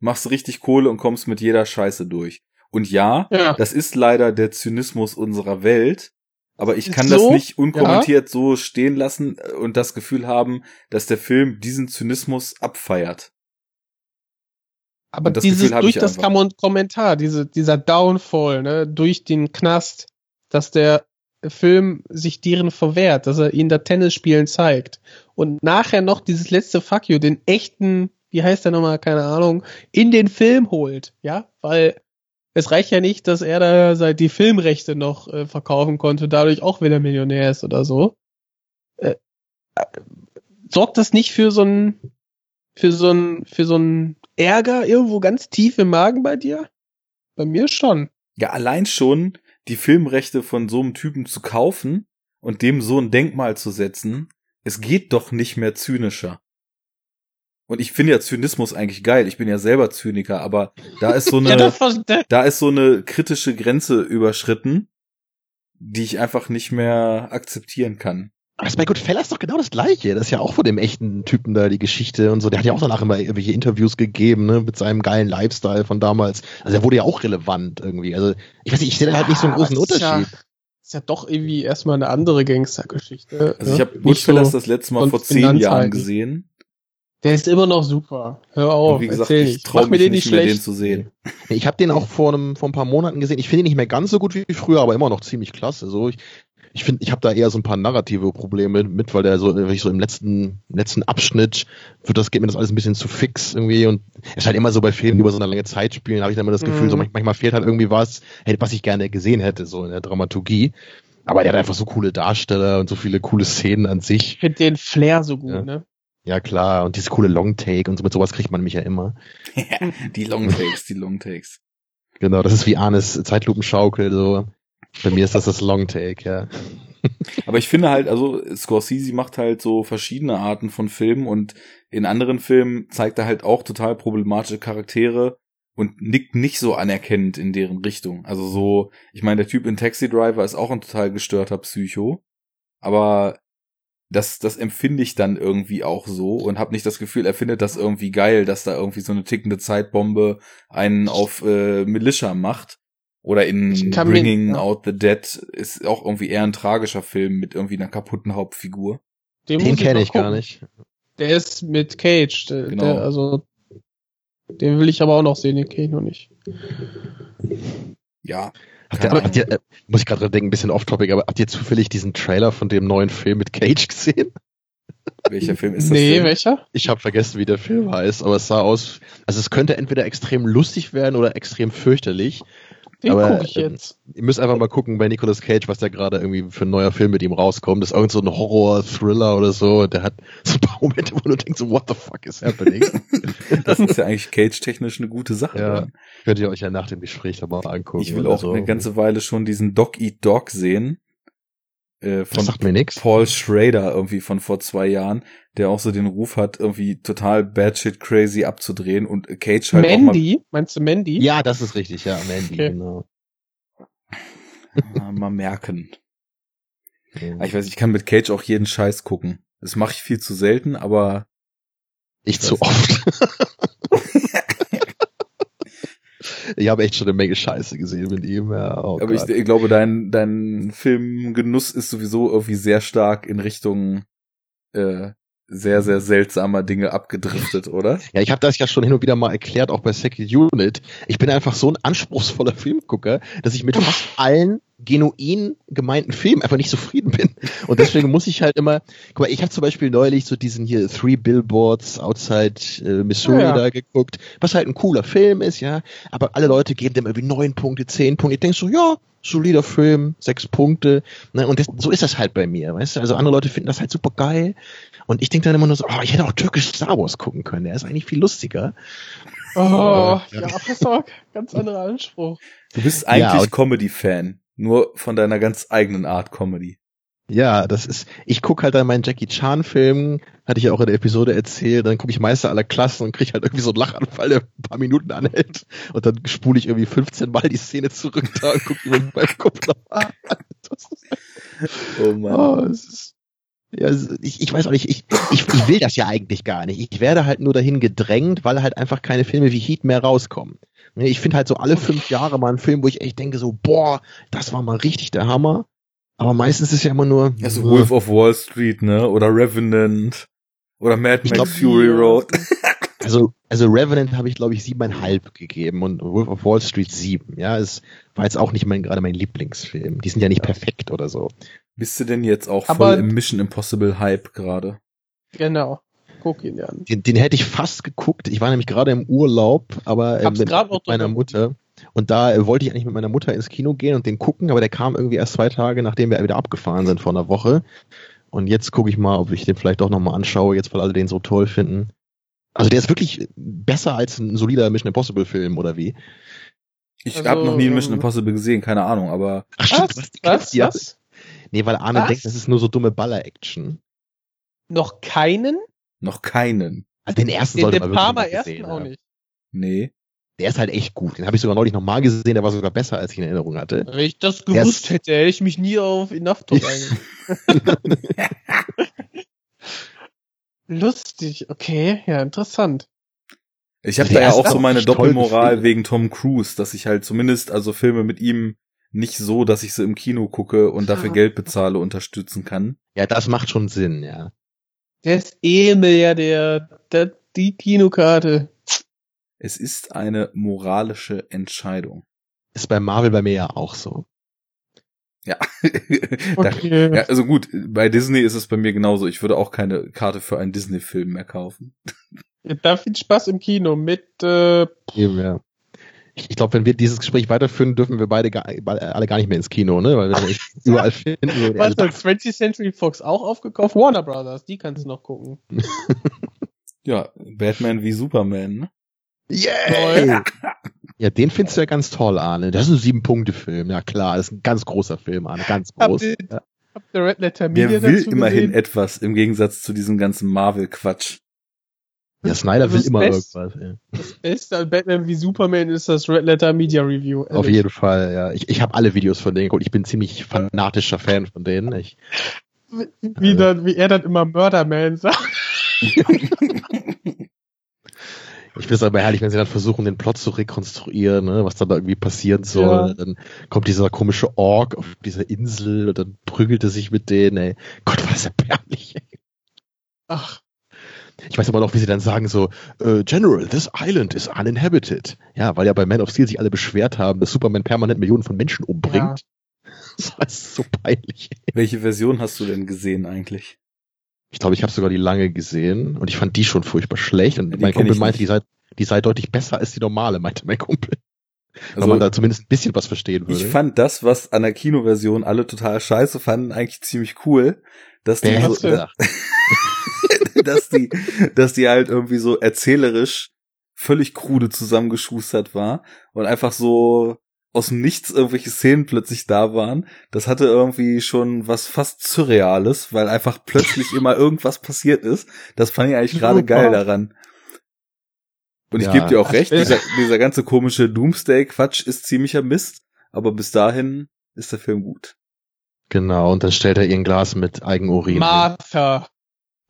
machst richtig Kohle und kommst mit jeder Scheiße durch. Und ja, Ja. das ist leider der Zynismus unserer Welt, aber ich kann So, das nicht unkommentiert so stehen lassen und das Gefühl haben, dass der Film diesen Zynismus abfeiert. Aber das dieses durch das Kommentar, diese, dieser Downfall, ne, durch den Knast, dass der Film sich deren verwehrt, dass er ihnen da Tennis spielen zeigt. Und nachher noch dieses letzte Fuck you, den echten, wie heißt der nochmal, keine Ahnung, in den Film holt, ja, weil es reicht ja nicht, dass er da seit die Filmrechte noch äh, verkaufen konnte, dadurch auch wieder Millionär ist oder so. Äh, äh, sorgt das nicht für so ein, für so ein, für so ein Ärger irgendwo ganz tief im Magen bei dir? Bei mir schon. Ja, allein schon die Filmrechte von so einem Typen zu kaufen und dem so ein Denkmal zu setzen, es geht doch nicht mehr zynischer. Und ich finde ja Zynismus eigentlich geil. Ich bin ja selber Zyniker, aber da ist so Ja, eine, war- da, ist so eine kritische Grenze überschritten, die ich einfach nicht mehr akzeptieren kann. Aber das ist bei Goodfellas doch genau das Gleiche. Das ist ja auch von dem echten Typen da die Geschichte und so. Der hat ja auch danach immer irgendwelche Interviews gegeben, ne, mit seinem geilen Lifestyle von damals. Also er wurde ja auch relevant irgendwie. Also ich weiß nicht, ich sehe da halt nicht so einen großen das ist ja- Unterschied. ist ja doch irgendwie erstmal eine andere Gangstergeschichte. Also ich ne? habe Nicht Goodfellas so- das letzte Mal vor zehn Jahren gesehen. Der ist immer noch super. Hör auf, wie gesagt, erzähl ich traue mir mich den nicht nicht mehr, schlecht. den zu sehen. Ich habe den auch vor, einem, vor ein paar Monaten gesehen. Ich finde ihn nicht mehr ganz so gut wie früher, aber immer noch ziemlich klasse. So, ich ich finde, ich habe da eher so ein paar narrative Probleme mit, weil der so, wirklich so im letzten, letzten Abschnitt wird das, geht mir das alles ein bisschen zu fix irgendwie und es ist halt immer so bei Filmen, die über so eine lange Zeit spielen, habe ich dann immer das Gefühl, Mhm. so manch- manchmal fehlt halt irgendwie was, was ich gerne gesehen hätte, so in der Dramaturgie. Aber der hat einfach so coole Darsteller und so viele coole Szenen an sich. Ich finde den Flair so gut, Ja. ne? Ja klar, und dieses coole Longtake und so mit sowas kriegt man mich ja immer. die Longtakes, die Longtakes. Genau, das ist wie Arnes Zeitlupenschaukel, so. Bei mir ist das das Longtake, ja. Aber ich finde halt, also Scorsese macht halt so verschiedene Arten von Filmen und in anderen Filmen zeigt er halt auch total problematische Charaktere und nickt nicht so anerkennend in deren Richtung. Also so, ich meine, der Typ in Taxi Driver ist auch ein total gestörter Psycho, aber das, das empfinde ich dann irgendwie auch so und habe nicht das Gefühl, er findet das irgendwie geil, dass da irgendwie so eine tickende Zeitbombe einen auf äh, Militia macht. Oder in Ich Bringing ja. Out the Dead ist auch irgendwie eher ein tragischer Film mit irgendwie einer kaputten Hauptfigur. Den muss kenne mal ich gar nicht. Der ist mit Cage. Der, Genau. der, also, den will ich aber auch noch sehen, den kenne ich noch nicht. Ja, Habt ihr, habt ihr, äh, muss ich gerade dran denken, ein bisschen off-topic, aber habt ihr zufällig diesen Trailer von dem neuen Film mit Cage gesehen? welcher Film ist das nee, denn? welcher? Ich habe vergessen, wie der Film heißt, aber es sah aus, also es könnte entweder extrem lustig werden oder extrem fürchterlich. Den Aber, gucke ich ähm, jetzt. Ihr müsst einfach mal gucken bei Nicolas Cage, was da gerade irgendwie für ein neuer Film mit ihm rauskommt. Das ist irgend so ein Horror-Thriller oder so. Der hat so ein paar Momente, wo du denkst, so, what the fuck is happening? Das ist ja eigentlich cage-technisch eine gute Sache. Ja. dann. Könnt ihr euch ja nach dem Gespräch da mal angucken. Ich will auch so. eine ganze Weile schon diesen Dog Eat Dog sehen. Äh, von sagt mir nix. Paul Schrader irgendwie von vor zwei Jahren, der auch so den Ruf hat, irgendwie total bad shit crazy abzudrehen und Cage halt Mandy? Meinst du Mandy? Ja, das ist richtig, ja, Mandy, Okay. genau. auch mal, merken. Aber Ich weiß, ich kann mit Cage auch jeden Scheiß gucken. Das mache ich viel zu selten, aber Ich zu oft. ich habe echt schon eine Menge Scheiße gesehen mit ihm. Ja, oh aber ich, ich glaube, dein, dein Filmgenuss ist sowieso irgendwie sehr stark in Richtung äh, sehr, sehr seltsamer Dinge abgedriftet, oder? ja, ich habe das ja schon hin und wieder mal erklärt, auch bei Second Unit. Ich bin einfach so ein anspruchsvoller Filmgucker, dass ich mit fast allen genuin gemeinten Filmen einfach nicht zufrieden bin. Und deswegen muss ich halt immer, guck mal, ich habe zum Beispiel neulich so diesen hier Three Billboards Outside äh, Missouri Ja, ja. da geguckt, was halt ein cooler Film ist, ja. Aber alle Leute geben dem irgendwie neun Punkte, zehn Punkte. Ich denk so, ja, solider Film, sechs Punkte. Ne? Und das, so ist das halt bei mir, weißt du? Also andere Leute finden das halt super geil. Und ich denke dann immer nur so, oh, ich hätte auch türkisch Star Wars gucken können. Der ist eigentlich viel lustiger. Oh, Ja. ja, auf, ganz anderer Anspruch. Du bist Ja, eigentlich und- Comedy-Fan, nur von deiner ganz eigenen Art Comedy. Ja, das ist, ich guck halt dann meinen Jackie Chan Film, hatte ich ja auch in der Episode erzählt, dann gucke ich Meister aller Klassen und krieg halt irgendwie so einen Lachanfall, der ein paar Minuten anhält und dann spule ich irgendwie 15 Mal die Szene zurück da und gucke mir beim Kopf nochmal an. Oh Mann. oh, es ist, ja, es- ich, ich weiß auch nicht, ich, ich, ich will das ja eigentlich gar nicht. Ich werde halt nur dahin gedrängt, weil halt einfach keine Filme wie Heat mehr rauskommen. Ne, Ich finde halt so alle fünf Jahre mal einen Film, wo ich echt denke so, boah, das war mal richtig der Hammer. Aber meistens ist ja immer nur, Also Wolf of Wall Street, ne? Oder Revenant. Oder Mad Max glaub, Fury Road. Also, also Revenant habe ich, glaube ich, siebeneinhalb gegeben und Wolf of Wall Street sieben. Ja, es war jetzt auch nicht mein, gerade mein Lieblingsfilm. Die sind ja nicht perfekt oder so. Bist du denn jetzt auch Aber- voll im Mission Impossible Hype gerade? Genau. Guck ihn dir an. Den, den hätte ich fast geguckt. Ich war nämlich gerade im Urlaub, aber äh, mit, mit meiner. Mutter. Und da äh, wollte ich eigentlich mit meiner Mutter ins Kino gehen und den gucken, aber der kam irgendwie erst zwei Tage, nachdem wir wieder abgefahren sind vor einer Woche. Und jetzt gucke ich mal, ob ich den vielleicht doch nochmal anschaue, jetzt weil alle den so toll finden. Also der ist wirklich besser als ein solider Mission Impossible Film, oder wie? Ich Also, habe noch nie Mission ähm, Impossible gesehen, keine Ahnung, aber Ach Was? die Was? ja. Was? Nee, weil Arne Was? denkt, das ist nur so dumme Baller-Action. Noch keinen? noch keinen. Also den ersten Den, sollte den man wirklich Palmer mal ersten gesehen auch haben. nicht. Nee. Der ist halt echt gut. Den habe ich sogar neulich nochmal gesehen, der war sogar besser, als ich in Erinnerung hatte. Wenn ich das gewusst ist- hätte, hätte ich mich nie auf Enough Talk. Lustig, okay, ja, interessant. Ich habe Der da ja auch so auch meine Doppelmoral wegen Tom Cruise, dass ich halt zumindest also Filme mit ihm nicht so, dass ich sie im Kino gucke und dafür. Geld bezahle, unterstützen kann. Ja, das macht schon Sinn, ja. Der ist eh Milliardär. Der, die Kinokarte. Es ist eine moralische Entscheidung. Ist bei Marvel bei mir ja auch so. Ja. Okay. ja, also gut, bei Disney ist es bei mir genauso. Ich würde auch keine Karte für einen Disney-Film mehr kaufen. Da viel Spaß im Kino mit äh, Eben, ja. Ich, ich glaube, wenn wir dieses Gespräch weiterführen, dürfen wir beide gar, alle gar nicht mehr ins Kino, ne? Weil wir überall finden. So, was hat 20th Century Fox auch aufgekauft? Warner Brothers, die kannst du noch gucken. Ja, Batman wie Superman, ne? Yay! Ja, den findest du ja ganz toll, Arne. Das ist ein Sieben-Punkte-Film. Ja klar, das ist ein ganz großer Film, Arne. Ganz groß. Habt ihr, Ja. habt ihr Red Letter Media Der will dazu immerhin gesehen? etwas im Gegensatz zu diesem ganzen Marvel-Quatsch. Ja, Snyder will immer Best- irgendwas. Ja. Das Beste an Batman wie Superman ist das Red Letter Media Review. Auf ehrlich. jeden Fall, ja. Ich, ich habe alle Videos von denen geguckt. Ich bin ziemlich fanatischer Fan von denen. Ich, Wie, dann, wie er dann immer Murderman sagt. ich finde es aber herrlich, wenn sie dann versuchen, den Plot zu rekonstruieren, ne, was dann da irgendwie passieren soll. Ja. Dann kommt dieser komische Ork auf dieser Insel und dann prügelt er sich mit denen, ey. Gott, war das erbärmlich, ey. Ach, Ich weiß aber noch, wie sie dann sagen so, äh, General, this island is uninhabited. Ja, weil ja bei Man of Steel sich alle beschwert haben, dass Superman permanent Millionen von Menschen umbringt. Das war so peinlich. Welche Version hast du denn gesehen eigentlich? Ich glaube, ich habe sogar die lange gesehen und ich fand die schon furchtbar schlecht. Und Die mein Kumpel meinte, die sei, die sei deutlich besser als die normale, meinte mein Kumpel. Also, weil man da zumindest ein bisschen was verstehen würde. ich fand das, was an der Kinoversion alle total scheiße fanden, eigentlich ziemlich cool. Dass die, so? dass die, dass die halt irgendwie so erzählerisch völlig krude zusammengeschustert war und einfach so aus dem Nichts irgendwelche Szenen plötzlich da waren. Das hatte irgendwie schon was fast Surreales, weil einfach plötzlich immer irgendwas passiert ist. Das fand ich eigentlich gerade geil daran. Und ich Ja. gebe dir auch recht, dieser, dieser ganze komische Doomsday-Quatsch ist ziemlicher Mist, aber bis dahin ist der Film gut. Genau, und dann stellt er ihr ein Glas mit Eigenurin. hin. Martha.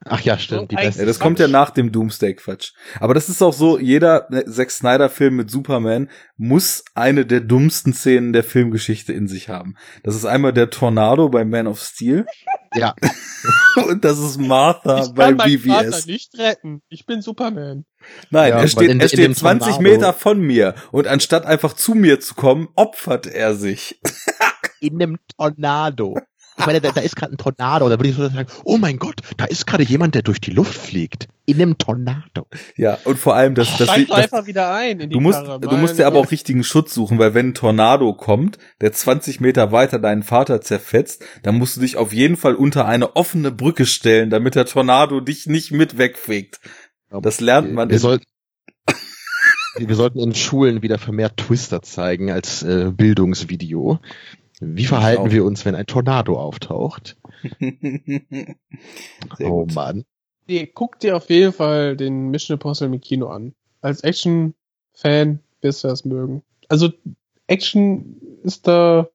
Ach ja, stimmt, die beste. Ja, das kommt ja nach dem Doomsday-Quatsch. Aber das ist auch so, jeder ne, Zack Snyder-Film mit Superman muss eine der dummsten Szenen der Filmgeschichte in sich haben. Das ist einmal der Tornado bei Man of Steel Ja, und das ist Martha Ich bei kann meinen Vater BVS. nicht retten. Ich bin Superman. Nein, Ja, er steht, in- er steht dem 20 Tornado- Meter von mir und anstatt einfach zu mir zu kommen, opfert er sich. in einem Tornado. Ich meine, da, da ist gerade ein Tornado. Da würde ich so sagen, oh mein Gott, da ist gerade jemand, der durch die Luft fliegt. In einem Tornado. Ja, und vor allem, dass, dass, Steig das, einfach wieder ein in die Du musst, Karre. du musst dir aber auch richtigen Schutz suchen, weil wenn ein Tornado kommt, der 20 Meter weiter deinen Vater zerfetzt, dann musst du dich auf jeden Fall unter eine offene Brücke stellen, damit der Tornado dich nicht mit wegfegt. Das lernt man. Wir sollten, wir sollten in Schulen wieder vermehrt Twister zeigen als äh, Bildungsvideo. Wie verhalten wir uns, wenn ein Tornado auftaucht? Sehr oh gut. Mann. Nee, guck dir auf jeden Fall den Mission Impossible im Kino an. Als Action-Fan wirst du das mögen. Also, Action ist da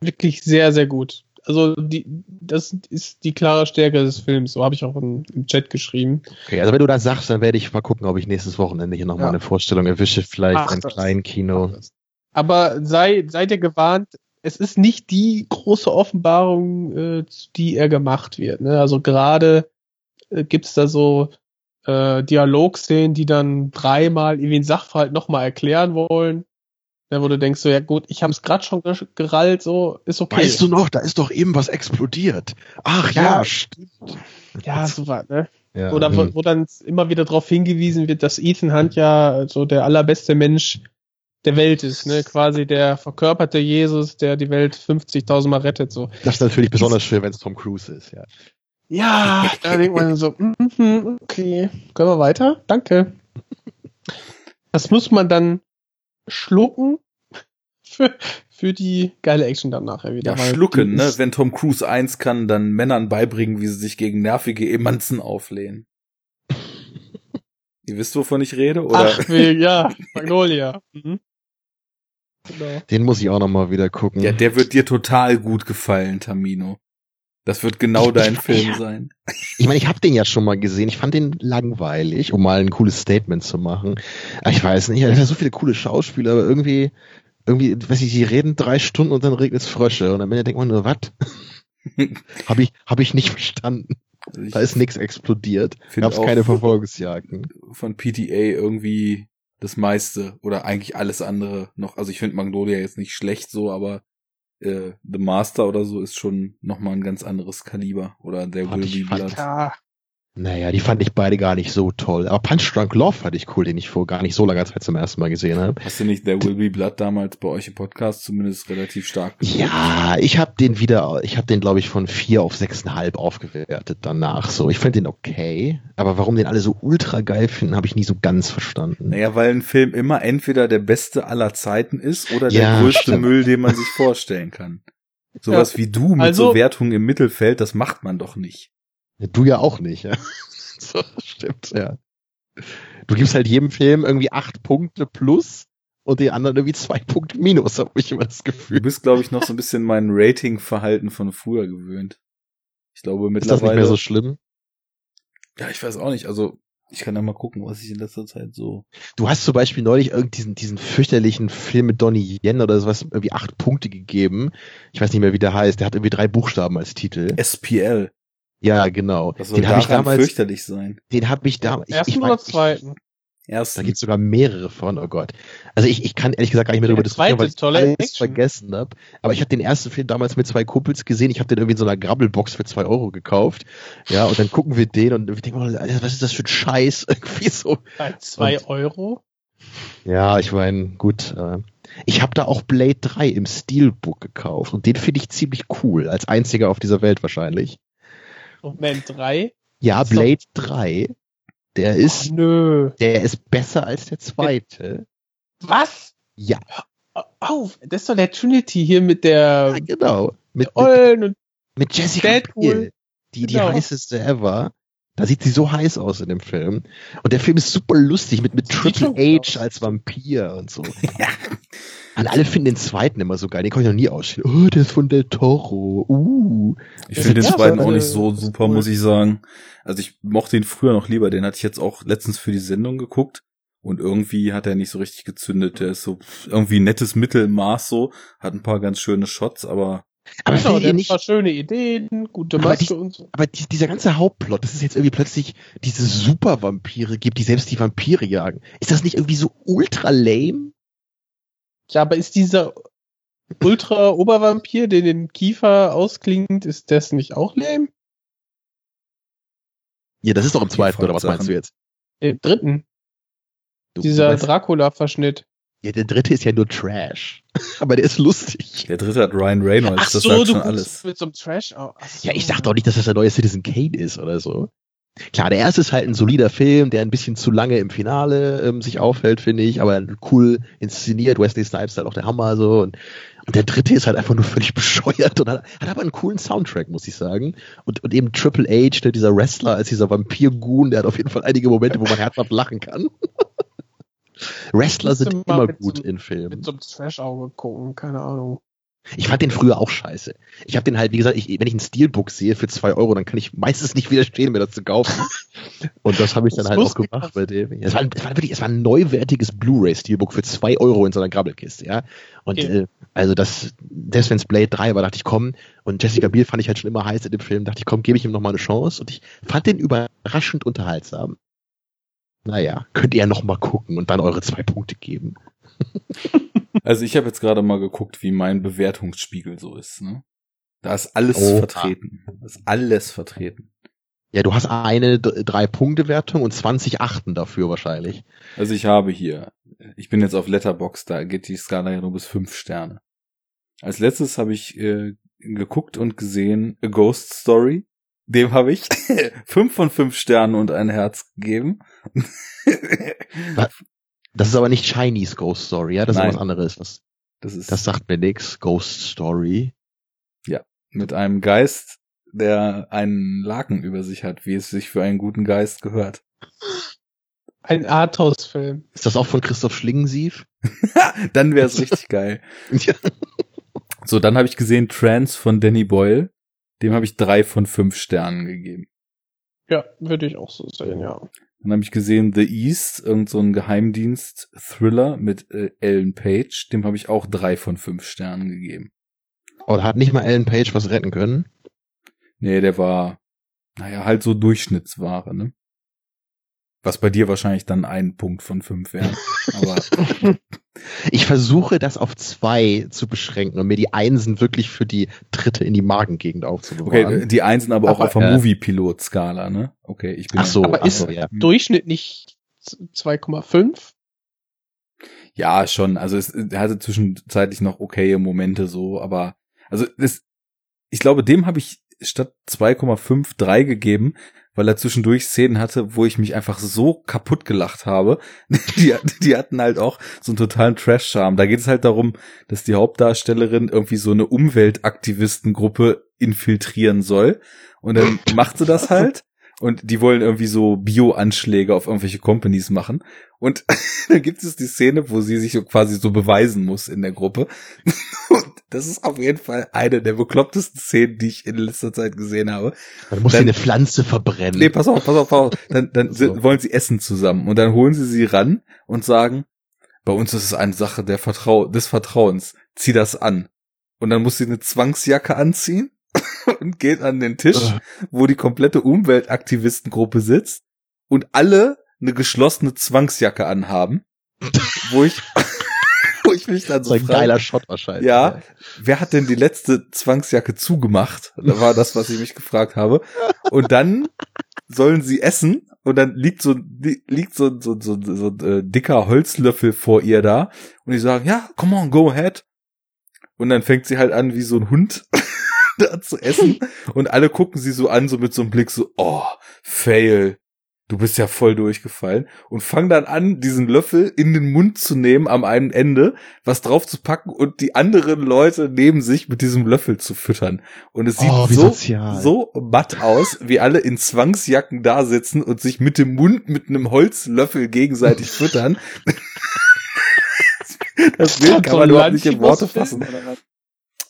wirklich sehr, sehr gut. Also, die, das ist die klare Stärke des Films. So habe ich auch in, im Chat geschrieben. Okay, also wenn du das sagst, dann werde ich mal gucken, ob ich nächstes Wochenende hier nochmal Ja. eine Vorstellung erwische, vielleicht Ach, ein das- kleinen Kino. Aber sei, sei dir gewarnt, es ist nicht die große Offenbarung, äh, zu die er gemacht wird. Ne? Also gerade äh, gibt's da so äh, Dialogszenen, die dann dreimal irgendwie den Sachverhalt nochmal erklären wollen. Da wo du denkst so, ja gut, ich habe es gerade schon ger- gerallt, so ist okay. Weißt du noch, da ist doch eben was explodiert. Ach ja, Ja. stimmt. ja, so was, ne? Ja, Oder wo, hm. wo dann immer wieder darauf hingewiesen wird, dass Ethan Hunt ja so der allerbeste Mensch der Welt ist, ne? Quasi der verkörperte Jesus, der die Welt 50.000 Mal rettet, so. Das ist natürlich besonders schön, wenn es Tom Cruise ist, ja. Ja, da denkt man so, mhm, okay, können wir weiter? Danke. Das muss man dann schlucken für, für die geile Action dann nachher wieder. Ja, schlucken, ne? Wenn Tom Cruise eins kann, dann Männern beibringen, wie sie sich gegen nervige Emanzen auflehnen. Ihr wisst, wovon ich rede? Oder? Ach, wegen, ja, Magnolia. Mhm. Genau. Den muss ich auch nochmal wieder gucken. Ja, der wird dir total gut gefallen, Tamino. Das wird genau dein Film sein. Ich meine, ich habe den ja schon mal gesehen. Ich fand den langweilig, um mal ein cooles Statement zu machen. Aber ich weiß nicht, er hat so viele coole Schauspieler, aber irgendwie irgendwie, weiß ich, die reden drei Stunden und dann regnet es Frösche und am Ende denkt man nur, was? Habe ich, hab ich nicht verstanden. Also ich Da ist nichts explodiert. Gab's auch- keine Verfolgungsjagden. von PTA irgendwie das meiste oder eigentlich alles andere noch. Also ich finde Magnolia jetzt nicht schlecht so, aber äh, The Master oder so ist schon noch mal ein ganz anderes Kaliber oder der Will Be Blood. Ja, Naja, die fand ich beide gar nicht so toll. Aber Punch Drunk Love fand ich cool, den ich vor gar nicht so langer Zeit zum ersten Mal gesehen habe. Hast du nicht der Will Be Blood damals bei euch im Podcast zumindest relativ stark geguckt? Ja, ich habe den wieder, ich habe den glaube ich von vier auf sechseinhalb aufgewertet danach. So, ich finde den okay, aber warum den alle so ultra geil finden, habe ich nie so ganz verstanden. Naja, weil ein Film immer entweder der beste aller Zeiten ist oder der Ja, größte stimmt. Müll, den man sich vorstellen kann. Sowas wie du mit Also- so Wertungen im Mittelfeld, das macht man doch nicht. Du ja auch nicht, ja. So, stimmt, ja. Du gibst halt jedem Film irgendwie acht Punkte plus und den anderen irgendwie zwei Punkte minus, habe ich immer das Du Gefühl. bist, glaube ich, noch so ein bisschen mein Rating-Verhalten von früher gewöhnt. Ich glaube Ist das nicht mittlerweile. mehr so schlimm? ja, ich weiß auch nicht. Also ich kann ja mal gucken, was ich in letzter Zeit so. Du hast zum Beispiel neulich irgendwie diesen, diesen fürchterlichen Film mit Donnie Yen oder sowas irgendwie acht Punkte gegeben. Ich weiß nicht mehr, wie der heißt. Der hat irgendwie drei Buchstaben als Titel. SPL. Ja, genau. Was soll Den habe ich damals, fürchterlich sein? den habe ich damals. Ersten ich, oder mein, ich, zweiten? Erst da gibt's sogar mehrere von, oh Gott. Also ich, ich kann ehrlich gesagt gar nicht mehr darüber diskutieren, zweite weil ich alles Action. vergessen habe. Aber ich habe den ersten Film damals mit zwei Kumpels gesehen. Ich habe den irgendwie in so einer Grabbelbox für zwei Euro gekauft. Ja, und dann gucken wir den und wir denken, oh, Alter, was ist das für ein Scheiß? Irgendwie so. Bei zwei Euro? Ja, ich meine, gut. Äh, ich habe da auch Blade 3 im Steelbook gekauft und den finde ich ziemlich cool. Als einziger auf dieser Welt wahrscheinlich. Moment, drei? Ja, Ist doch- Blade 3, der ist, nö. der ist besser als der zweite. Was? Ja, Auf, das ist doch der Trinity hier mit der ja genau. Mit, mit, mit Jessica Deadpool. Biel, die, die Genau. heißeste ever. Da sieht sie so heiß aus in dem Film. Und der Film ist super lustig mit, mit Triple H aus. als Vampir und so. Und alle finden den zweiten immer so geil. Den kann ich noch nie ausstehen. Oh, der ist von Del Toro. Uh. Ich finde den Ja, zweiten auch nicht so super, cool. muss ich sagen. Also ich mochte ihn früher noch lieber. Den hatte ich jetzt auch letztens für die Sendung geguckt. Und irgendwie hat er nicht so richtig gezündet. Der ist so irgendwie nettes Mittelmaß so. Hat ein paar ganz schöne Shots, aber Aber genau, der hat nicht, ein paar schöne Ideen, gute Aber Maske die- und so. aber die, dieser ganze Hauptplot, dass es jetzt irgendwie plötzlich diese Super-Vampire gibt, die selbst die Vampire jagen. Ist das nicht irgendwie so ultra lame? Ja, aber ist dieser Ultra-Obervampir, der den Kiefer ausklingt, ist das nicht auch lame? Ja, das ist doch im zweiten, oder was meinst du jetzt? Im dritten. Du, dieser Dracula-Verschnitt. Ja, der dritte ist ja nur Trash. aber der ist lustig. der dritte hat Ryan Reynolds. Ach das so, sagt du schon alles. mit so einem Trash. Oh, so. Ja, ich dachte auch nicht, dass das der neue Citizen Kane ist oder so. Klar, der erste ist halt ein solider Film, der ein bisschen zu lange im Finale ähm, sich aufhält, finde ich, aber cool inszeniert. Wesley Snipes ist halt auch der Hammer so. Und, und der dritte ist halt einfach nur völlig bescheuert und hat, hat aber einen coolen Soundtrack, muss ich sagen. Und, und eben Triple H, ne, dieser Wrestler als dieser Vampir-Goon, der hat auf jeden Fall einige Momente, wo man herzhaft lachen kann. Wrestler sind immer gut so- in Filmen. Mit so einem Trash-Auge gucken, keine Ahnung. Ich fand den früher auch scheiße. Ich habe den halt, wie gesagt, ich, wenn ich ein Steelbook sehe für zwei Euro, dann kann ich meistens nicht widerstehen, mir das zu kaufen. Und das habe ich dann Das halt auch gemacht bei dem. Es war, es war wirklich, es war ein neuwertiges Blu-ray-Steelbook für zwei Euro in so einer Grabbelkiste, ja. Und Okay. äh, also das, selbst wenn es Blade 3 war, dachte ich, komm, und Jessica Biel fand ich halt schon immer heiß in dem Film, dachte ich, komm, gebe ich ihm noch mal eine Chance. Und ich fand den überraschend unterhaltsam. Naja, könnt ihr ja noch mal gucken und dann eure zwei Punkte geben. Also ich habe jetzt gerade mal geguckt, wie mein Bewertungsspiegel so ist. Ne? Da ist alles Oha. vertreten. Da ist alles vertreten. Ja, du hast eine Drei-Punkte-Wertung und 20 Achten dafür wahrscheinlich. Also ich habe hier, ich bin jetzt auf Letterbox, da geht die Skala ja nur bis fünf Sterne. Als letztes habe ich äh, geguckt und gesehen A Ghost Story. Dem habe ich fünf von fünf Sternen und ein Herz gegeben. Das ist aber nicht Chinese Ghost Story, ja, das Nein. ist was anderes. Das, Das ist das sagt mir nix. Ghost Story. mit einem Geist, der einen Laken über sich hat, wie es sich für einen guten Geist gehört. Ein Arthouse-Film. Ist das auch von Christoph Schlingensief? Dann wäre es richtig geil. Ja. So, dann habe ich gesehen Trance von Danny Boyle. Dem habe ich drei von fünf Sternen gegeben. Ja, würde ich auch so sehen, ja. Dann habe ich gesehen The East, irgend so ein Geheimdienst-Thriller mit äh, Ellen Page. Dem habe ich auch drei von fünf Sternen gegeben. Oder hat nicht mal Ellen Page was retten können? Nee, der war, naja, halt so Durchschnittsware, ne? Was bei dir wahrscheinlich dann ein Punkt von fünf wäre. Aber Ich versuche das auf zwei zu beschränken und mir die Einsen wirklich für die dritte in die Magengegend aufzubewahren. okay, die Einsen aber auch Aber, auf der äh, Movie-Pilot-Skala, ne? Okay, ich bin Ach so, Aber ach ist- so, ja. Durchschnitt nicht 2,5? Ja, schon. Also es hatte zwischenzeitlich noch okaye Momente so, aber also das, ich glaube, dem habe ich statt 2,5 3 gegeben, weil er zwischendurch Szenen hatte, wo ich mich einfach so kaputt gelacht habe. Die, die hatten halt auch so einen totalen Trash-Charme. Da geht es halt darum, dass die Hauptdarstellerin irgendwie so eine Umweltaktivistengruppe infiltrieren soll. Und dann macht sie das halt. Und die wollen irgendwie so Bio-Anschläge auf irgendwelche Companies machen. Und dann gibt es die Szene, wo sie sich so quasi so beweisen muss in der Gruppe. Und das ist auf jeden Fall eine der beklopptesten Szenen, die ich in letzter Zeit gesehen habe. Man muss Dann- eine Pflanze verbrennen. Nee, pass auf, pass auf, pass auf. Dann, dann So. wollen sie essen zusammen. Und dann holen sie sie ran und sagen, bei uns ist es eine Sache der Vertrau des Vertrauens. Zieh das an. Und dann muss sie eine Zwangsjacke anziehen und geht an den Tisch, wo die komplette Umweltaktivistengruppe sitzt und alle eine geschlossene Zwangsjacke anhaben. wo ich, wo ich mich dann so so ein frage, geiler Shot wahrscheinlich. Ja. wer hat denn die letzte Zwangsjacke zugemacht? Da war das, was ich mich gefragt habe. Und dann sollen sie essen und dann liegt so li- liegt so so so, so ein äh, dicker Holzlöffel vor ihr da und die sagen ja come on go ahead und dann fängt sie halt an wie so ein Hund da zu essen und alle gucken sie so an so mit so einem Blick so oh fail du bist ja voll durchgefallen und fangen dann an diesen Löffel in den Mund zu nehmen am einen Ende was drauf zu packen und die anderen Leute neben sich mit diesem Löffel zu füttern und es sieht Oh, so sozial. so matt aus, wie alle in Zwangsjacken da sitzen und sich mit dem Mund mit einem Holzlöffel gegenseitig füttern. das Bild kann man überhaupt nicht in Worte fassen.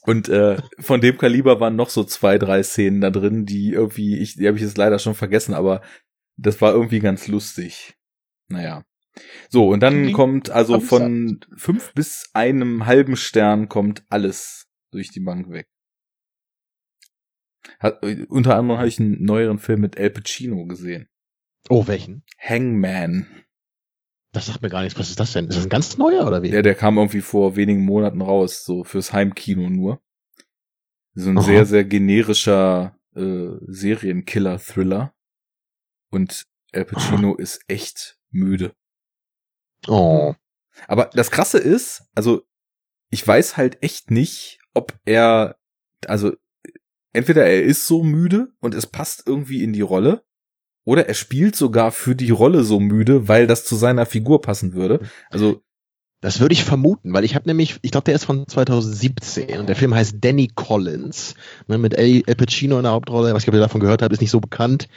Und äh, von dem Kaliber waren noch so zwei, drei Szenen da drin, die irgendwie, ich, die habe ich jetzt leider schon vergessen, aber das war irgendwie ganz lustig. Naja. So, und dann Klingt kommt also von fünf bis einem halben Stern kommt alles durch die Bank weg. Hat, unter anderem habe ich einen neueren Film mit El Pacino gesehen. Oh, welchen? Hangman. Das sagt mir gar nichts. Was ist das denn? Ist das ein ganz neuer oder wie? Der, der kam irgendwie vor wenigen Monaten raus, so fürs Heimkino nur. So ein Aha. sehr, sehr generischer äh, Serienkiller-Thriller. Und El Pacino ist echt müde. Oh. Aber das Krasse ist, also ich weiß halt echt nicht, ob er, also entweder er ist so müde und es passt irgendwie in die Rolle, oder er spielt sogar für die Rolle so müde, weil das zu seiner Figur passen würde. Also Das würde ich vermuten, weil ich habe nämlich, ich glaube, der ist von 2017 und der Film heißt Danny Collins ne, mit El, El Pacino in der Hauptrolle. Was ich ob ihr davon gehört habt, ist nicht so bekannt,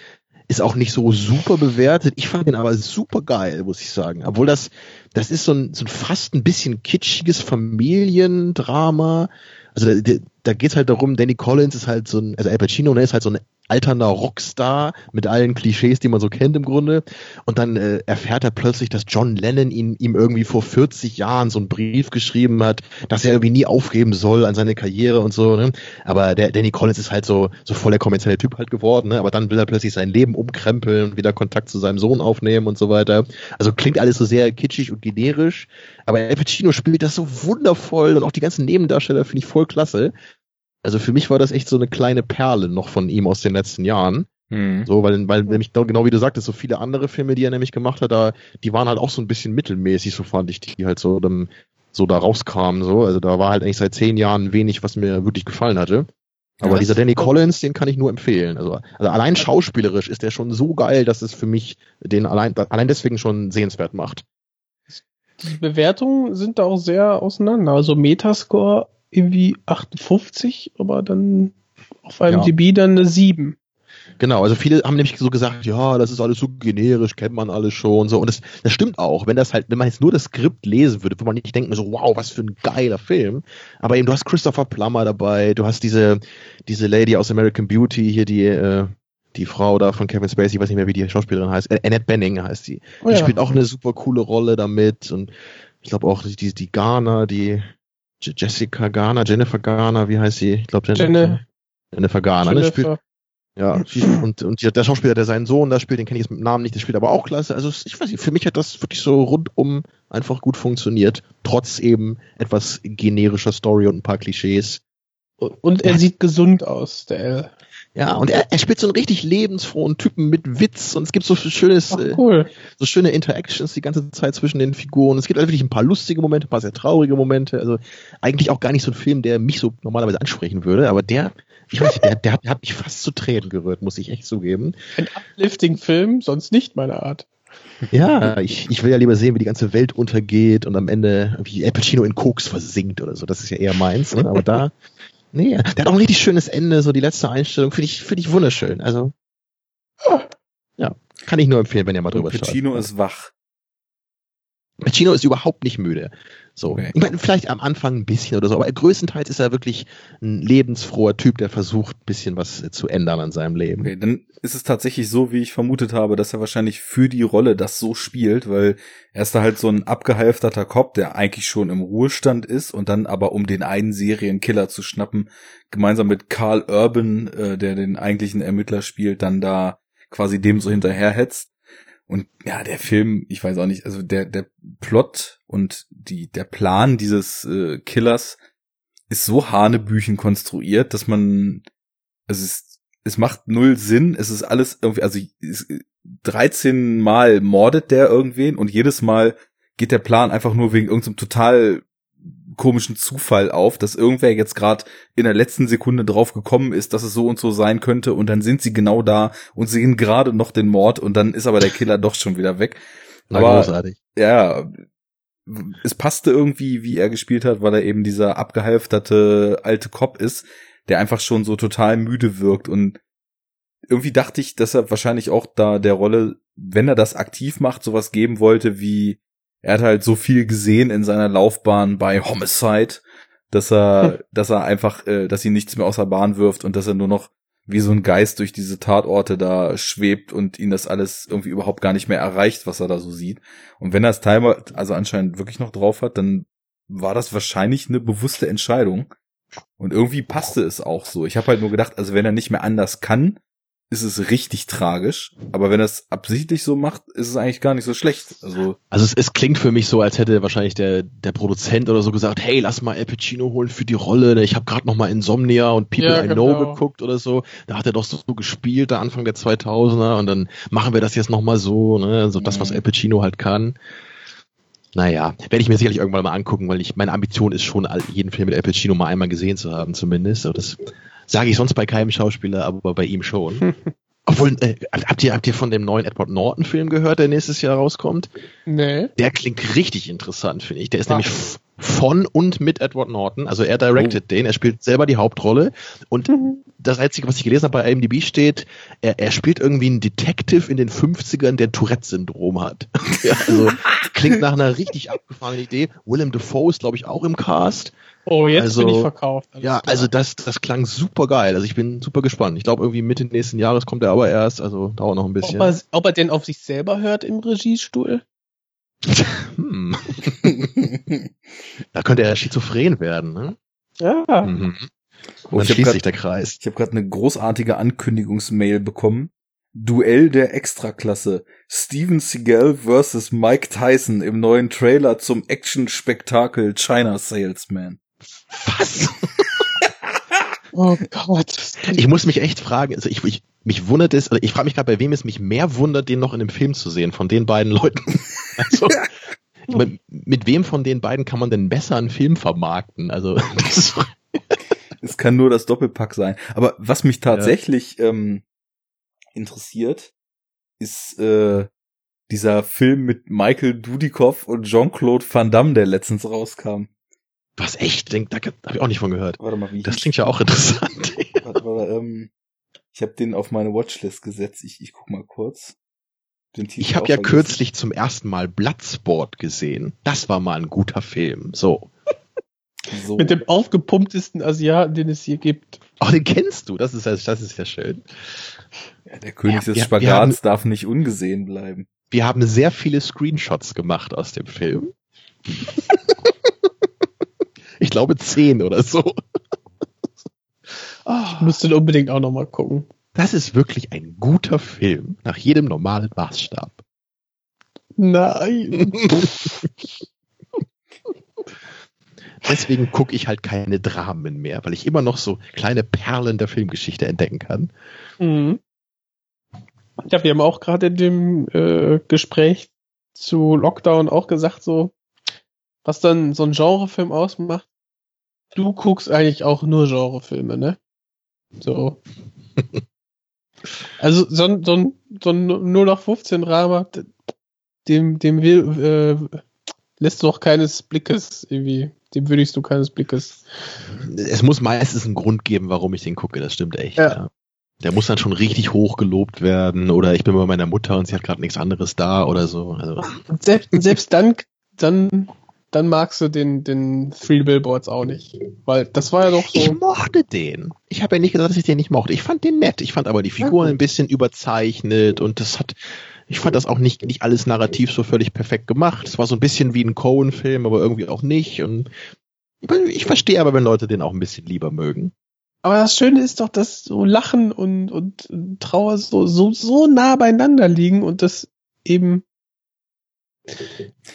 ist auch nicht so super bewertet. Ich fand den aber super geil, muss ich sagen. Obwohl das, das ist so ein, so ein fast ein bisschen kitschiges Familiendrama. Also da, da geht's halt darum, Danny Collins ist halt so ein, also Al Pacino, ne, ist halt so ein alternder Rockstar mit allen Klischees, die man so kennt im Grunde. Und dann äh, erfährt er plötzlich, dass John Lennon ihn, ihm irgendwie vor 40 Jahren so einen Brief geschrieben hat, dass er irgendwie nie aufgeben soll an seine Karriere und so. Ne? Aber der Danny Collins ist halt so, so voll der kommerzielle Typ halt geworden. Ne? Aber dann will er plötzlich sein Leben umkrempeln und wieder Kontakt zu seinem Sohn aufnehmen und so weiter. Also klingt alles so sehr kitschig und generisch. Aber Al Pacino spielt das so wundervoll und auch die ganzen Nebendarsteller finde ich voll klasse. Also für mich war das echt so eine kleine Perle noch von ihm aus den letzten Jahren. hm. So, weil, weil nämlich genau wie du sagtest, so viele andere Filme, die er nämlich gemacht hat, da, die waren halt auch so ein bisschen mittelmäßig, so fand ich, die halt so, dann, so da rauskamen, so. Also da war halt eigentlich seit zehn Jahren wenig, was mir wirklich gefallen hatte. Aber Ja, dieser Danny Collins, den kann ich nur empfehlen. Also, also allein schauspielerisch ist der schon so geil, dass es für mich den allein, allein deswegen schon sehenswert macht. Die Bewertungen sind da auch sehr auseinander. Also Metascore irgendwie 58, aber dann auf IMDb dann eine 7. Genau, also viele haben nämlich so gesagt, ja, das ist alles so generisch, kennt man alles schon, so. Und das, das stimmt auch. Wenn das halt, wenn man jetzt nur das Skript lesen würde, würde man nicht denken, so, wow, was für ein geiler Film. Aber eben, du hast Christopher Plummer dabei, du hast diese, diese Lady aus American Beauty hier, die, äh, die Frau da von Kevin Spacey, ich weiß nicht mehr, wie die Schauspielerin heißt, äh, Annette Benning heißt sie. Oh die ja. spielt auch eine super coole Rolle damit und ich glaube auch die, die Garner, die Jessica Garner, Jennifer Garner, wie heißt sie? Ich glaube Jennifer, Jenne- Jennifer Garner, ne? Spielt, Jennifer. ja, und, und der Schauspieler, der seinen Sohn da spielt, den kenne ich jetzt mit Namen nicht, der spielt aber auch klasse. Also ich weiß nicht, für mich hat das wirklich so rundum einfach gut funktioniert, trotz eben etwas generischer Story und ein paar Klischees. Und er sieht gesund aus, der L. Ja, und er, er spielt so einen richtig lebensfrohen Typen mit Witz und es gibt so schönes, Ach, äh, cool. so schöne Interactions die ganze Zeit zwischen den Figuren. Es gibt also wirklich ein paar lustige Momente, ein paar sehr traurige Momente. Also eigentlich auch gar nicht so ein Film, der mich so normalerweise ansprechen würde, aber der, ich weiß nicht, der, der, hat, der hat mich fast zu Tränen gerührt, muss ich echt zugeben. Ein Uplifting-Film, sonst nicht meine Art. Ja, ich, ich will ja lieber sehen, wie die ganze Welt untergeht und am Ende wie Al Pacino in Koks versinkt oder so. Das ist ja eher meins, ne? aber da, nee, der hat auch ein richtig schönes Ende, so die letzte Einstellung, finde ich, finde ich wunderschön. Also, ja, kann ich nur empfehlen, wenn ihr mal drüber schaut. Pacino ist wach. Pacino ist überhaupt nicht müde. So. Okay. Ich meine, vielleicht am Anfang ein bisschen oder so, aber größtenteils ist er wirklich ein lebensfroher Typ, der versucht, ein bisschen was zu ändern an seinem Leben. Okay, dann ist es tatsächlich so, wie ich vermutet habe, dass er wahrscheinlich für die Rolle das so spielt, weil er ist da halt so ein abgehalfterter Cop, der eigentlich schon im Ruhestand ist und dann aber um den einen Serienkiller zu schnappen, gemeinsam mit Carl Urban, äh, der den eigentlichen Ermittler spielt, dann da quasi dem so hinterherhetzt. Und ja, der Film, ich weiß auch nicht, also der, der Plot und die, der Plan dieses äh, Killers ist so hanebüchen konstruiert, dass man, also es, es macht null Sinn, es ist alles irgendwie, also es, 13 Mal mordet der irgendwen und jedes Mal geht der Plan einfach nur wegen irgendeinem total komischen Zufall auf, dass irgendwer jetzt gerade in der letzten Sekunde drauf gekommen ist, dass es so und so sein könnte und dann sind sie genau da und sehen gerade noch den Mord und dann ist aber der Killer doch schon wieder weg. Na, Aber- großartig. Ja, es passte irgendwie, wie er gespielt hat, weil er eben dieser abgehalfterte alte Cop ist, der einfach schon so total müde wirkt und irgendwie dachte ich, dass er wahrscheinlich auch da der Rolle, wenn er das aktiv macht, sowas geben wollte wie er hat halt so viel gesehen in seiner Laufbahn bei Homicide, dass er, dass er einfach, äh, dass ihn nichts mehr aus der Bahn wirft und dass er nur noch wie so ein Geist durch diese Tatorte da schwebt und ihn das alles irgendwie überhaupt gar nicht mehr erreicht, was er da so sieht. Und wenn er es Timer, also anscheinend wirklich noch drauf hat, dann war das wahrscheinlich eine bewusste Entscheidung. Und irgendwie passte es auch so. Ich habe halt nur gedacht, also wenn er nicht mehr anders kann, ist es richtig tragisch. Aber wenn er es absichtlich so macht, ist es eigentlich gar nicht so schlecht. Also Also es, es klingt für mich so, als hätte wahrscheinlich der, der Produzent oder so gesagt, hey, lass mal Al Pacino holen für die Rolle. ne? Ich habe gerade noch mal Insomnia und People Ja, I Know genau. geguckt oder so. Da hat er doch so, so gespielt, da Anfang der 2000er und dann machen wir das jetzt noch mal so, ne? so das, was Mhm. Al Pacino halt kann. Naja, werde ich mir sicherlich irgendwann mal angucken, weil ich meine Ambition ist schon, jeden Film mit Al Pacino mal einmal gesehen zu haben zumindest. Aber das sage ich sonst bei keinem Schauspieler, aber bei ihm schon. Obwohl, äh, habt ihr habt ihr von dem neuen Edward Norton Film gehört, der nächstes Jahr rauskommt? Nee. Der klingt richtig interessant, finde ich. Der ist Ah. nämlich von und mit Edward Norton. Also er directed Oh. den, er spielt selber die Hauptrolle. Und das Einzige, was ich gelesen habe bei IMDb steht, er, er spielt irgendwie einen Detective in den 50ern, der Tourette-Syndrom hat. ja, also klingt nach einer richtig abgefahrenen Idee. Willem Dafoe ist, glaube ich, auch im Cast. Oh, jetzt Also, bin ich verkauft. Alles Ja, klar. also das, das klang super geil. Also ich bin super gespannt. Ich glaube, irgendwie Mitte nächsten Jahres kommt er aber erst, also dauert noch ein ob, bisschen. er, ob er denn auf sich selber hört im Regiestuhl? Hm. da könnte er schizophren werden, ne? Ja. Mhm. Oh, Und dann hab schließt grad- sich der Kreis. Ich habe gerade eine großartige Ankündigungsmail bekommen. Duell der Extraklasse. Steven Seagal vs. Mike Tyson im neuen Trailer zum Action-Spektakel China Salesman. Was? Oh Gott. Ich muss mich echt fragen, also ich, ich mich wundert es, also ich frage mich gerade, bei wem es mich mehr wundert, den noch in einem Film zu sehen, von den beiden Leuten. Also, ich mein, mit wem von den beiden kann man denn besser einen Film vermarkten? Also, das ist, Es kann nur das Doppelpack sein. Aber was mich tatsächlich ähm, interessiert, ist äh, dieser Film mit Michael Dudikoff und Jean-Claude Van Damme, der letztens rauskam. Was echt, denk, da habe ich auch nicht von gehört. Warte mal, wie Das klingt ja auch interessant. Warte, warte, ähm, ich habe den auf meine Watchlist gesetzt. Ich, ich guck mal kurz. Den Titel Ich habe ja vergessen. kürzlich zum ersten Mal Bloodsport gesehen. Das war mal ein guter Film. So. So. Mit dem aufgepumptesten Asiaten, den es hier gibt. Ach, den kennst du. Das ist ja, das ist ja schön. ja, der König Ja, des wir- wir Spagats haben- darf nicht ungesehen bleiben. Wir haben sehr viele Screenshots gemacht aus dem Film. ich glaube zehn oder so. Ah, Ich muss den unbedingt auch nochmal gucken. das ist wirklich ein guter Film nach jedem normalen Maßstab. Nein. Deswegen gucke ich halt keine Dramen mehr, weil ich immer noch so kleine Perlen der Filmgeschichte entdecken kann. Mhm. Ja, wir haben auch gerade in dem äh, Gespräch zu Lockdown auch gesagt, so, was dann so ein Genrefilm ausmacht. Du guckst eigentlich auch nur Genrefilme, ne? So. Also so ein, so ein, so ein 0 nach 15 Drama, d- dem, dem will, äh, lässt du auch keines Blickes irgendwie, dem würdigst du keines Blickes. Es muss meistens einen Grund geben, warum ich den gucke, das stimmt echt. Ja. Ja. Der muss dann schon richtig hoch gelobt werden oder ich bin bei meiner Mutter und sie hat gerade nichts anderes da oder so. Also, selbst, selbst dann, dann, dann magst du den, den Three Billboards auch nicht. Weil das war ja doch ich so. mochte den. Ich habe ja nicht gesagt, dass ich den nicht mochte. Ich fand den nett. Ich fand aber die Figuren Ja. ein bisschen überzeichnet und das hat, ich fand das auch nicht, nicht alles narrativ so völlig perfekt gemacht. Es war so ein bisschen wie ein Cohen-Film, aber irgendwie auch nicht und ich verstehe aber, wenn Leute den auch ein bisschen lieber mögen. Aber das Schöne ist doch, dass so Lachen und, und Trauer so, so, so nah beieinander liegen und das eben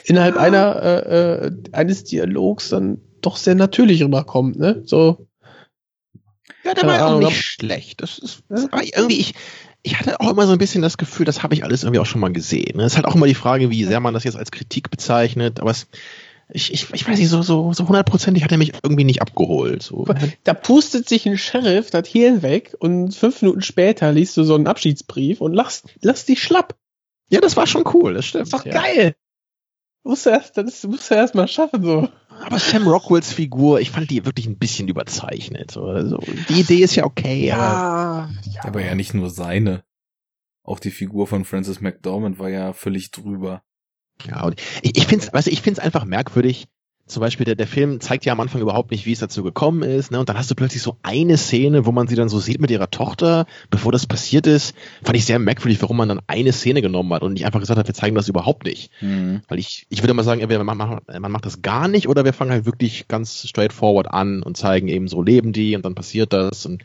innerhalb einer, äh, äh, eines Dialogs dann doch sehr natürlich rüberkommt, ne? So, Ja, der war ja auch Ahnung, nicht schlecht. Das ist, das aber irgendwie, ich, ich hatte auch immer so ein bisschen das Gefühl, das habe ich alles irgendwie auch schon mal gesehen. Es ist halt auch immer die Frage, wie sehr man das jetzt als Kritik bezeichnet, aber es, ich, ich, ich weiß nicht, so, so, so hundertprozentig hat er mich irgendwie nicht abgeholt. So. da pustet sich ein Sheriff das Hirn weg und fünf Minuten später liest du so einen Abschiedsbrief und lachst, lass dich schlapp. Ja, das war schon cool, das Das stimmt. ist doch ja. geil. Musst du erst, das musst du erst mal schaffen, so. Aber Sam Rockwells Figur, ich fand die wirklich ein bisschen überzeichnet. So. Also, die Idee ist ja okay, aber Aber ja nicht nur seine. Auch die Figur von Francis McDormand war ja völlig drüber. Ja, und ich, ich finde es du, ich find's einfach merkwürdig. Zum Beispiel, der, der Film zeigt ja am Anfang überhaupt nicht, wie es dazu gekommen ist. Ne? Und dann hast du plötzlich so eine Szene, wo man sie dann so sieht mit ihrer Tochter, bevor das passiert ist. Fand ich sehr merkwürdig, warum man dann eine Szene genommen hat und nicht einfach gesagt hat, wir zeigen das überhaupt nicht. Hm. Weil ich, ich würde mal sagen, entweder man macht, man macht das gar nicht oder wir fangen halt wirklich ganz straightforward an und zeigen eben so leben die und dann passiert das. Und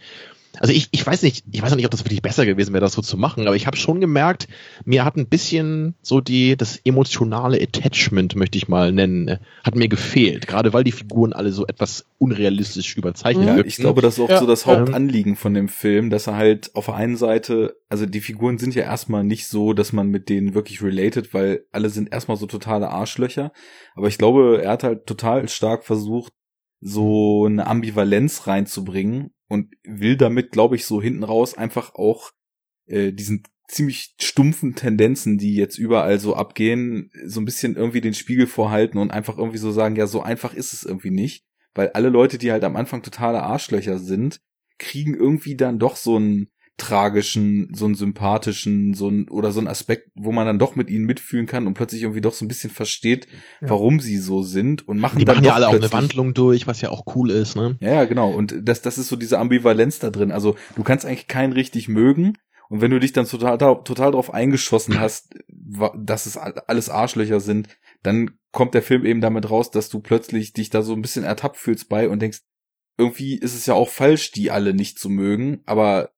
also ich, ich weiß nicht, ich weiß auch nicht, ob das wirklich besser gewesen wäre, das so zu machen, aber ich habe schon gemerkt, mir hat ein bisschen so die das emotionale Attachment, möchte ich mal nennen, äh, hat mir gefehlt, gerade weil die Figuren alle so etwas unrealistisch überzeichnet Ja, wirkten. ich glaube, das ist auch Ja, so das ähm, Hauptanliegen von dem Film, dass er halt auf der einen Seite, also die Figuren sind ja erstmal nicht so, dass man mit denen wirklich related, weil alle sind erstmal so totale Arschlöcher. Aber ich glaube, er hat halt total stark versucht, so eine Ambivalenz reinzubringen und will damit, glaube ich, so hinten raus einfach auch äh, diesen ziemlich stumpfen Tendenzen, die jetzt überall so abgehen, so ein bisschen irgendwie den Spiegel vorhalten und einfach irgendwie so sagen, ja, so einfach ist es irgendwie nicht. Weil alle Leute, die halt am Anfang totale Arschlöcher sind, kriegen irgendwie dann doch so einen tragischen, so einen sympathischen, so einen, oder so einen Aspekt, wo man dann doch mit ihnen mitfühlen kann und plötzlich irgendwie doch so ein bisschen versteht, Ja. warum sie so sind und machen die dann machen ja alle auch eine Wandlung durch, was ja auch cool ist, ne? ja, ja, genau. Und das, das ist so diese Ambivalenz da drin. Also du kannst eigentlich keinen richtig mögen. Und wenn du dich dann total, total drauf eingeschossen hast, dass es all- alles Arschlöcher sind, dann kommt der Film eben damit raus, dass du plötzlich dich da so ein bisschen ertappt fühlst bei und denkst, irgendwie ist es ja auch falsch, die alle nicht zu mögen, aber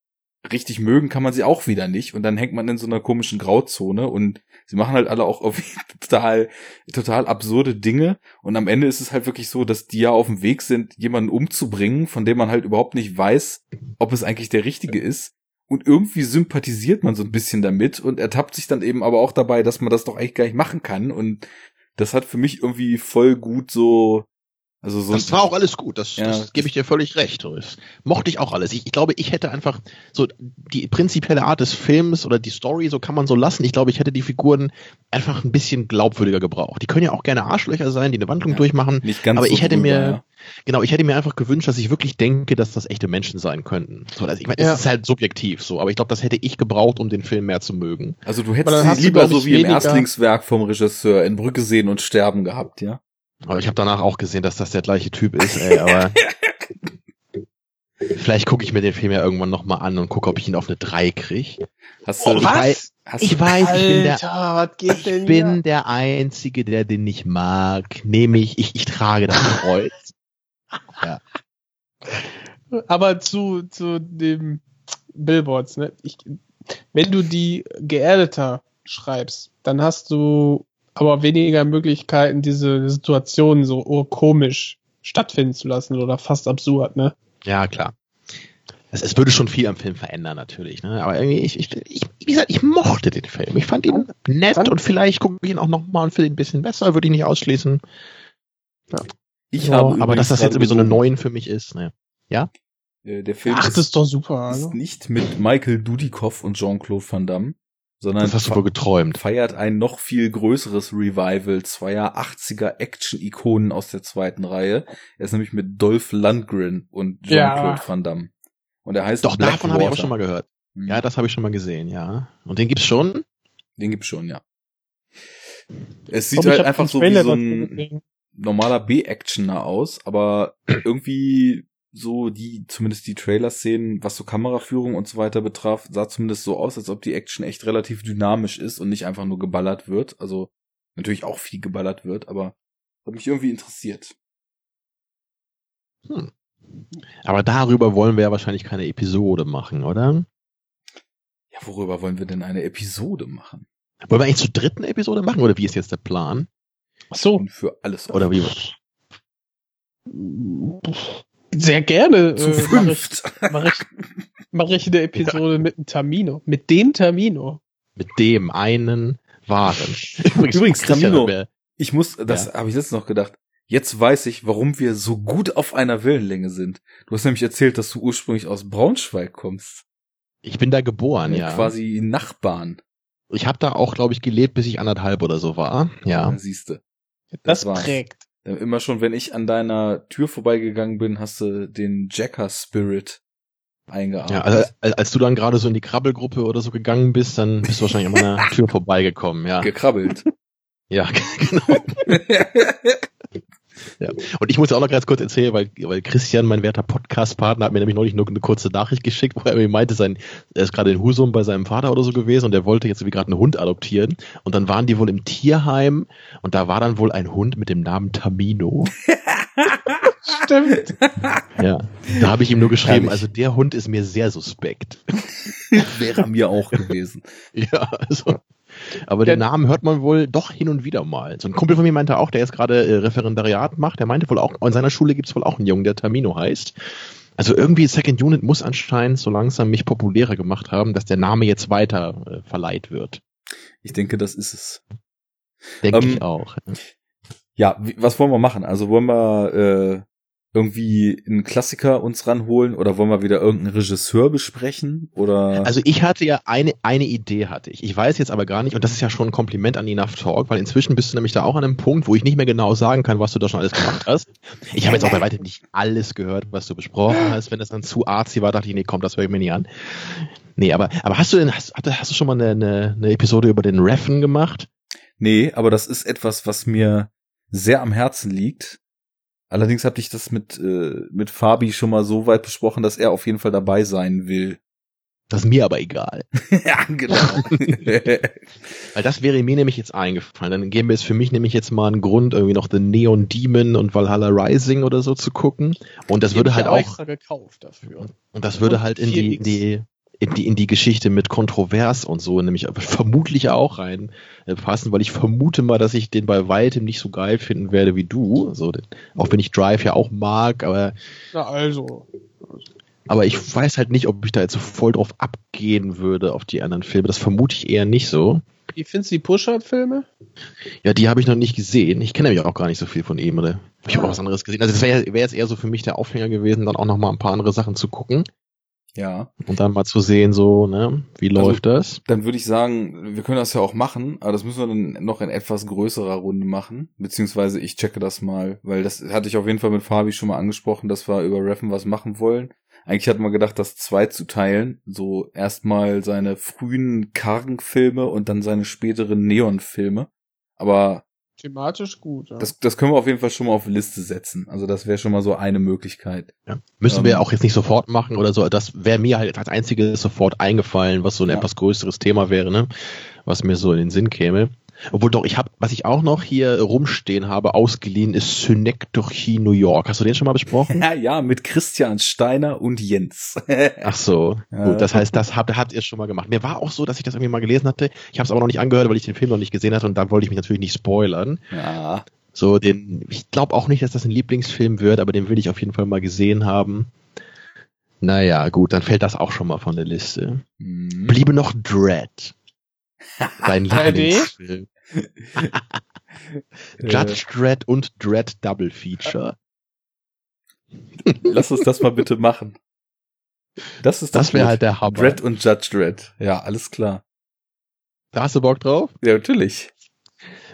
richtig mögen kann man sie auch wieder nicht. Und dann hängt man in so einer komischen Grauzone und sie machen halt alle auch irgendwie total, total absurde Dinge. Und am Ende ist es halt wirklich so, dass die ja auf dem Weg sind, jemanden umzubringen, von dem man halt überhaupt nicht weiß, ob es eigentlich der Richtige ist. Und irgendwie sympathisiert man so ein bisschen damit und ertappt sich dann eben aber auch dabei, dass man das doch eigentlich gar nicht machen kann. Und das hat für mich irgendwie voll gut so, also so Das war auch alles gut, das, Ja, das gebe ich dir völlig recht. Das mochte ich auch alles. Ich, ich glaube, ich hätte einfach so die prinzipielle Art des Films oder die Story, so kann man so lassen. Ich glaube, ich hätte die Figuren einfach ein bisschen glaubwürdiger gebraucht. Die können ja auch gerne Arschlöcher sein, die eine Wandlung Ja. durchmachen. nicht ganz aber so ich hätte drüber, mir- ja. Genau, ich hätte mir einfach gewünscht, dass ich wirklich denke, dass das echte Menschen sein könnten. So, also ich meine, Ja. es ist halt subjektiv so, aber ich glaube, das hätte ich gebraucht, um den Film mehr zu mögen. Also du hättest sie lieber so wie im Erstlingswerk vom Regisseur in Brücke sehen und sterben gehabt, ja? Aber ich habe danach auch gesehen, dass das der gleiche Typ ist, ey, aber vielleicht gucke ich mir den Film ja irgendwann nochmal an und gucke, ob ich ihn auf eine 3 krieg. Hast du, Oh, was? hast Ich du, weiß, ich bin der, Alter, was geht denn ich bin der Einzige, der den nicht mag. Nämlich, ich, ich trage das Kreuz. Aber zu, zu dem Billboards, ne? Ich, wenn du die geerdeter schreibst, dann hast du aber weniger Möglichkeiten, diese Situationen so urkomisch stattfinden zu lassen oder fast absurd, ne? Ja, klar. Es, es würde schon viel am Film verändern, natürlich. Ne? Aber irgendwie, ich, ich, ich, wie gesagt, ich mochte den Film. Ich fand ihn nett und vielleicht gucke ich ihn auch nochmal und finde ihn ein bisschen besser, würde ich nicht ausschließen. ich Ja, habe aber dass das jetzt irgendwie so eine neuen für mich ist, ne? Äh, Der Film Ach, ist, das ist doch super. ist Ne? nicht mit Michael Dudikoff und Jean-Claude Van Damme, sondern Das hast du wohl geträumt. feiert ein noch viel größeres Revival zweier 80er Action-Ikonen aus der zweiten Reihe. Er ist nämlich mit Dolph Lundgren und Jean-Claude Ja. Van Damme. Und er heißt Doch, davon habe ich auch schon mal gehört. Mhm. Ja, das habe ich schon mal gesehen, ja. Und den gibt's schon? Den gibt's schon, ja. Es sieht halt einfach so wie so ein normaler B-Actioner aus, aber irgendwie so die, zumindest die Trailer-Szenen, was so Kameraführung und so weiter betraf, sah zumindest so aus, als ob die Action echt relativ dynamisch ist und nicht einfach nur geballert wird. Also natürlich auch viel geballert wird, aber hat mich irgendwie interessiert. Hm. Aber darüber wollen wir ja wahrscheinlich keine Episode machen, oder? Ja, worüber wollen wir denn eine Episode machen? Wollen wir eigentlich zur dritten Episode machen oder wie ist jetzt der Plan? Ach so. Und für alles. Oder wie? Sehr gerne Zu äh, mache ich, fünft. mach ich, mach ich eine Episode mit einem Tamino. Mit dem Tamino. Mit dem einen Waren. Übrigens, Christian Tamino. Ich muss, das habe ich letztens noch gedacht. Jetzt weiß ich, warum wir so gut auf einer Wellenlänge sind. Du hast nämlich erzählt, dass du ursprünglich aus Braunschweig kommst. Ich bin da geboren, ja. Quasi Nachbarn. Ich habe da auch, glaube ich, gelebt, bis ich anderthalb oder so war. Ja. Siehste. Das, Das war's. prägt. Immer schon, wenn ich an deiner Tür vorbeigegangen bin, hast du den Jacker Spirit eingeatmet. Ja, also als, als du dann gerade so in die Krabbelgruppe oder so gegangen bist, dann bist du wahrscheinlich an meiner Tür vorbeigekommen, ja. gekrabbelt. Ja, genau. Und ich muss ja auch noch ganz kurz erzählen, weil, weil Christian, mein werter Podcast-Partner, hat mir nämlich neulich nur eine kurze Nachricht geschickt, wo er mir meinte, sein, er ist gerade in Husum bei seinem Vater oder so gewesen und der wollte jetzt irgendwie gerade einen Hund adoptieren. Und dann waren die wohl im Tierheim und da war dann wohl ein Hund mit dem Namen Tamino. Stimmt. Ja. Da habe ich ihm nur geschrieben, also der Hund ist mir sehr suspekt. Wäre mir auch gewesen. Ja, also. Aber den Der- Namen hört man wohl doch hin und wieder mal. So ein Kumpel von mir meinte auch, der jetzt gerade äh, Referendariat macht, der meinte wohl auch, in seiner Schule gibt's wohl auch einen Jungen, der Tamino heißt. Also irgendwie Second Unit muss anscheinend so langsam mich populärer gemacht haben, dass der Name jetzt weiter äh, verleiht wird. Ich denke, das ist es. Denke Ähm, ich auch. Ja, wie, was wollen wir machen? Also wollen wir äh, irgendwie einen Klassiker uns ranholen oder wollen wir wieder irgendeinen Regisseur besprechen oder Also ich hatte ja eine, eine Idee hatte ich. Ich weiß jetzt aber gar nicht, und das ist ja schon ein Kompliment an Enough Talk, weil inzwischen bist du nämlich da auch an einem Punkt, wo ich nicht mehr genau sagen kann, was du da schon alles gemacht hast. Ich habe jetzt auch bei weitem nicht alles gehört, was du besprochen hast. Wenn das dann zu arzi war, dachte ich, nee, komm, das höre ich mir nicht an. Nee, aber, aber hast du denn, hast, hast hast du schon mal eine, eine, eine Episode über den Reffen gemacht? Nee, aber das ist etwas, was mir sehr am Herzen liegt. Allerdings habe ich das mit äh, mit Fabi schon mal so weit besprochen, dass er auf jeden Fall dabei sein will. Das ist mir aber egal. ja, genau. Weil das wäre mir nämlich jetzt eingefallen. Dann gäbe es für mich nämlich jetzt mal einen Grund, irgendwie noch The Neon Demon und Valhalla Rising oder so zu gucken. Und das würde halt ja auch gekauft dafür. Und das würde halt in die, in die, in die, in die Geschichte mit Kontrovers und so, nämlich vermutlich auch rein äh, passen, weil ich vermute mal, dass ich den bei weitem nicht so geil finden werde wie du. So, auch wenn ich Drive ja auch mag, aber, Na also. aber ich weiß halt nicht, ob ich da jetzt so voll drauf abgehen würde auf die anderen Filme. Das vermute ich eher nicht so. Wie findest du die Push-Up-Filme? Ja, die habe ich noch nicht gesehen. Ich kenne nämlich auch gar nicht so viel von ihm, oder? Ich habe auch was anderes gesehen. Also das wäre wär jetzt eher so für mich der Aufhänger gewesen, dann auch noch mal ein paar andere Sachen zu gucken ja, und dann mal zu sehen, so, ne, wie Also- läuft das? dann würde ich sagen, wir können das ja auch machen, aber das müssen wir dann noch in etwas größerer Runde machen, beziehungsweise ich checke das mal, weil das hatte ich auf jeden Fall mit Fabi schon mal angesprochen, dass wir über Reffen was machen wollen. Eigentlich hatten wir gedacht, das zwei zu teilen, so erstmal seine frühen Kargen-Filme und dann seine späteren Neon-Filme. Aber thematisch gut. Ja. Das, das können wir auf jeden Fall schon mal auf die Liste setzen. Also das wäre schon mal so eine Möglichkeit. Ja. Müssen Ähm, wir auch jetzt nicht sofort machen oder so. Das wäre mir halt als einziges sofort eingefallen, was so ein Ja. etwas größeres Thema wäre, ne? Was mir so in den Sinn käme. Obwohl doch, ich habe, was ich auch noch hier rumstehen habe, ausgeliehen, ist Synecdoche New York. Hast du den schon mal besprochen? Ja, ja, mit Christian Steiner und Jens. Ach so, Ja. gut. Das heißt, das habt, habt ihr schon mal gemacht. Mir war auch so, dass ich das irgendwie mal gelesen hatte. Ich habe es aber noch nicht angehört, weil ich den Film noch nicht gesehen hatte und da wollte ich mich natürlich nicht spoilern. ja. So, den, ich glaube auch nicht, dass das ein Lieblingsfilm wird, aber den will ich auf jeden Fall mal gesehen haben. Naja, gut, dann fällt das auch schon mal von der Liste. Hm. Bliebe noch Dread. Dein 3D? Lieblingsfilm. Judge Dread und Dread Double Feature. Lass uns das mal bitte machen. Das ist Das wäre halt der Hammer. Dread und Judge Dread. Ja, alles klar. Da hast du Bock drauf? Ja, natürlich.